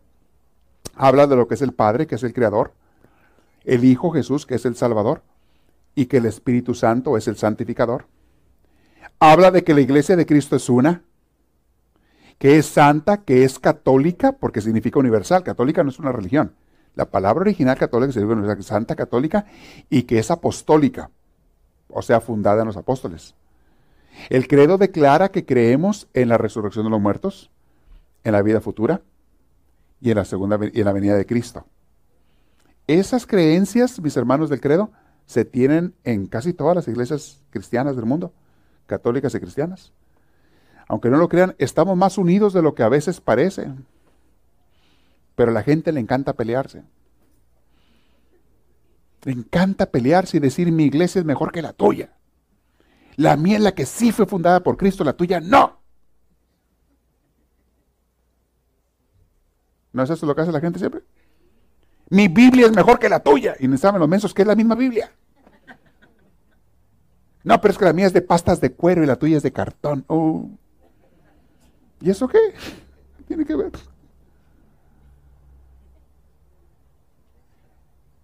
Habla de lo que es el Padre, que es el Creador, el Hijo Jesús, que es el Salvador, y que el Espíritu Santo es el Santificador. Habla de que la iglesia de Cristo es una, que es santa, que es católica, porque significa universal. Católica no es una religión. La palabra original católica significa Santa Católica y que es apostólica, o sea, fundada en los apóstoles. El credo declara que creemos en la resurrección de los muertos, en la vida futura y en la segunda y en la venida de Cristo. Esas creencias, mis hermanos del credo, se tienen en casi todas las iglesias cristianas del mundo. católicas y cristianas. Aunque no lo crean, estamos más unidos de lo que a veces parece. Pero a la gente le encanta pelearse. Le encanta pelearse y decir mi iglesia es mejor que la tuya. La mía es la que sí fue fundada por Cristo, la tuya no. ¿No es eso lo que hace la gente siempre? Mi Biblia es mejor que la tuya. Y no saben los mensos que es la misma Biblia. No, pero es que la mía es de pastas de cuero y la tuya es de cartón. Oh. ¿Y eso qué? ¿Qué tiene que ver?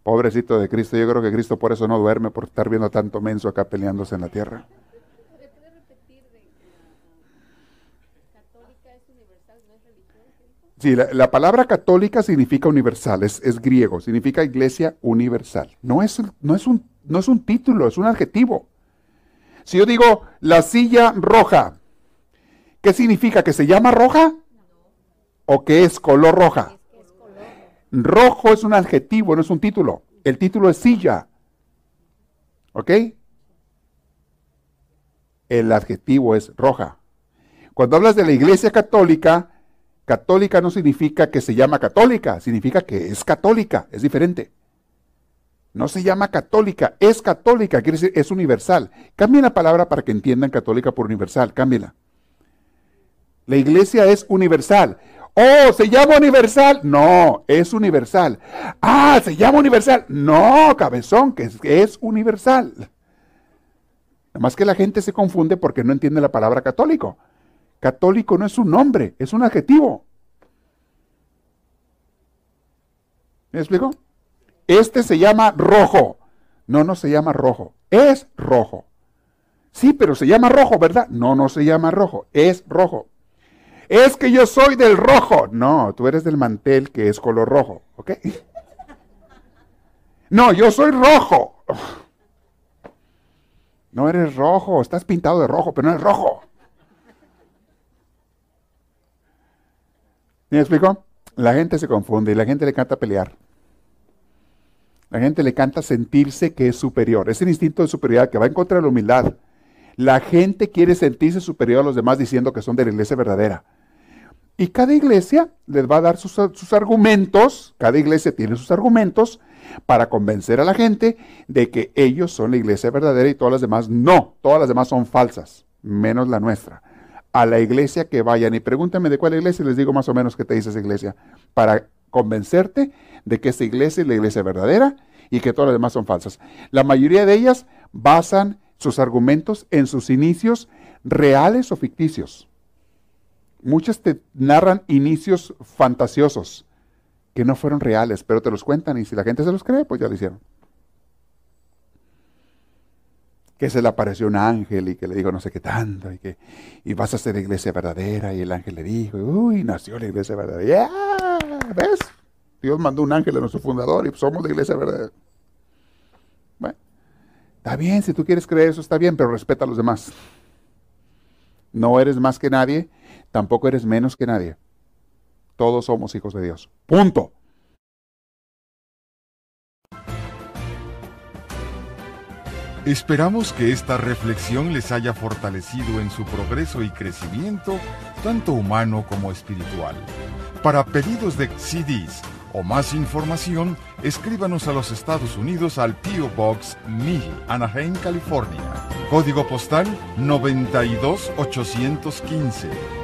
Pobrecito de Cristo, yo creo que Cristo por eso no duerme, por estar viendo tanto menso acá peleándose en la tierra. Sí, la, palabra católica significa universal, es, griego, significa iglesia universal. No es, no, es un, no es un título, es un adjetivo. Si yo digo la silla roja, ¿qué significa? ¿Que se llama roja? ¿O que es color roja? Rojo es un adjetivo, no es un título. El título es silla. ¿Ok? El adjetivo es roja. Cuando hablas de la iglesia católica, católica no significa que se llama católica, significa que es católica, es diferente. No se llama católica, es católica, quiere decir, es universal. Cambien la palabra para que entiendan católica por universal, cámbiela. La iglesia es universal. Oh, ¿se llama universal? No, es universal. Ah, ¿se llama universal? No, cabezón, que es, universal. Nada más que la gente se confunde porque no entiende la palabra católico. Católico no es un nombre, es un adjetivo. ¿Me explico? Este se llama rojo. No, no se llama rojo. Es rojo. Sí, pero se llama rojo, ¿verdad? No, no se llama rojo. Es rojo. Es que yo soy del rojo. No, tú eres del mantel que es color rojo, ¿ok? No, yo soy rojo. No eres rojo, estás pintado de rojo, pero no eres rojo. ¿Me explico? La gente se confunde y la gente le encanta pelear. La gente le encanta sentirse que es superior. Es el instinto de superioridad que va en contra de la humildad. La gente quiere sentirse superior a los demás diciendo que son de la iglesia verdadera. Y cada iglesia les va a dar sus, argumentos, cada iglesia tiene sus argumentos para convencer a la gente de que ellos son la iglesia verdadera y todas las demás no, todas las demás son falsas, menos la nuestra. A la iglesia que vayan y pregúntame de cuál iglesia y les digo más o menos qué te dice esa iglesia, para convencerte de que esa iglesia es la iglesia verdadera y que todas las demás son falsas. La mayoría de ellas basan sus argumentos en sus inicios reales o ficticios. Muchas te narran inicios fantasiosos que no fueron reales, pero te los cuentan y si la gente se los cree, pues ya lo hicieron. Que se le apareció un ángel y que le dijo no sé qué tanto y que y vas a ser iglesia verdadera y el ángel le dijo, uy, nació la iglesia verdadera. ¿Ves? Dios mandó un ángel a nuestro fundador y somos la iglesia verdadera. Bueno, está bien, si tú quieres creer eso está bien, pero respeta a los demás. No eres más que nadie tampoco eres menos que nadie. Todos somos hijos de Dios. Punto. Esperamos que esta reflexión les haya fortalecido en su progreso y crecimiento, tanto humano como espiritual. Para pedidos de CDs o más información, escríbanos a los Estados Unidos al PO Box 1000, Anaheim, California. Código postal 92815.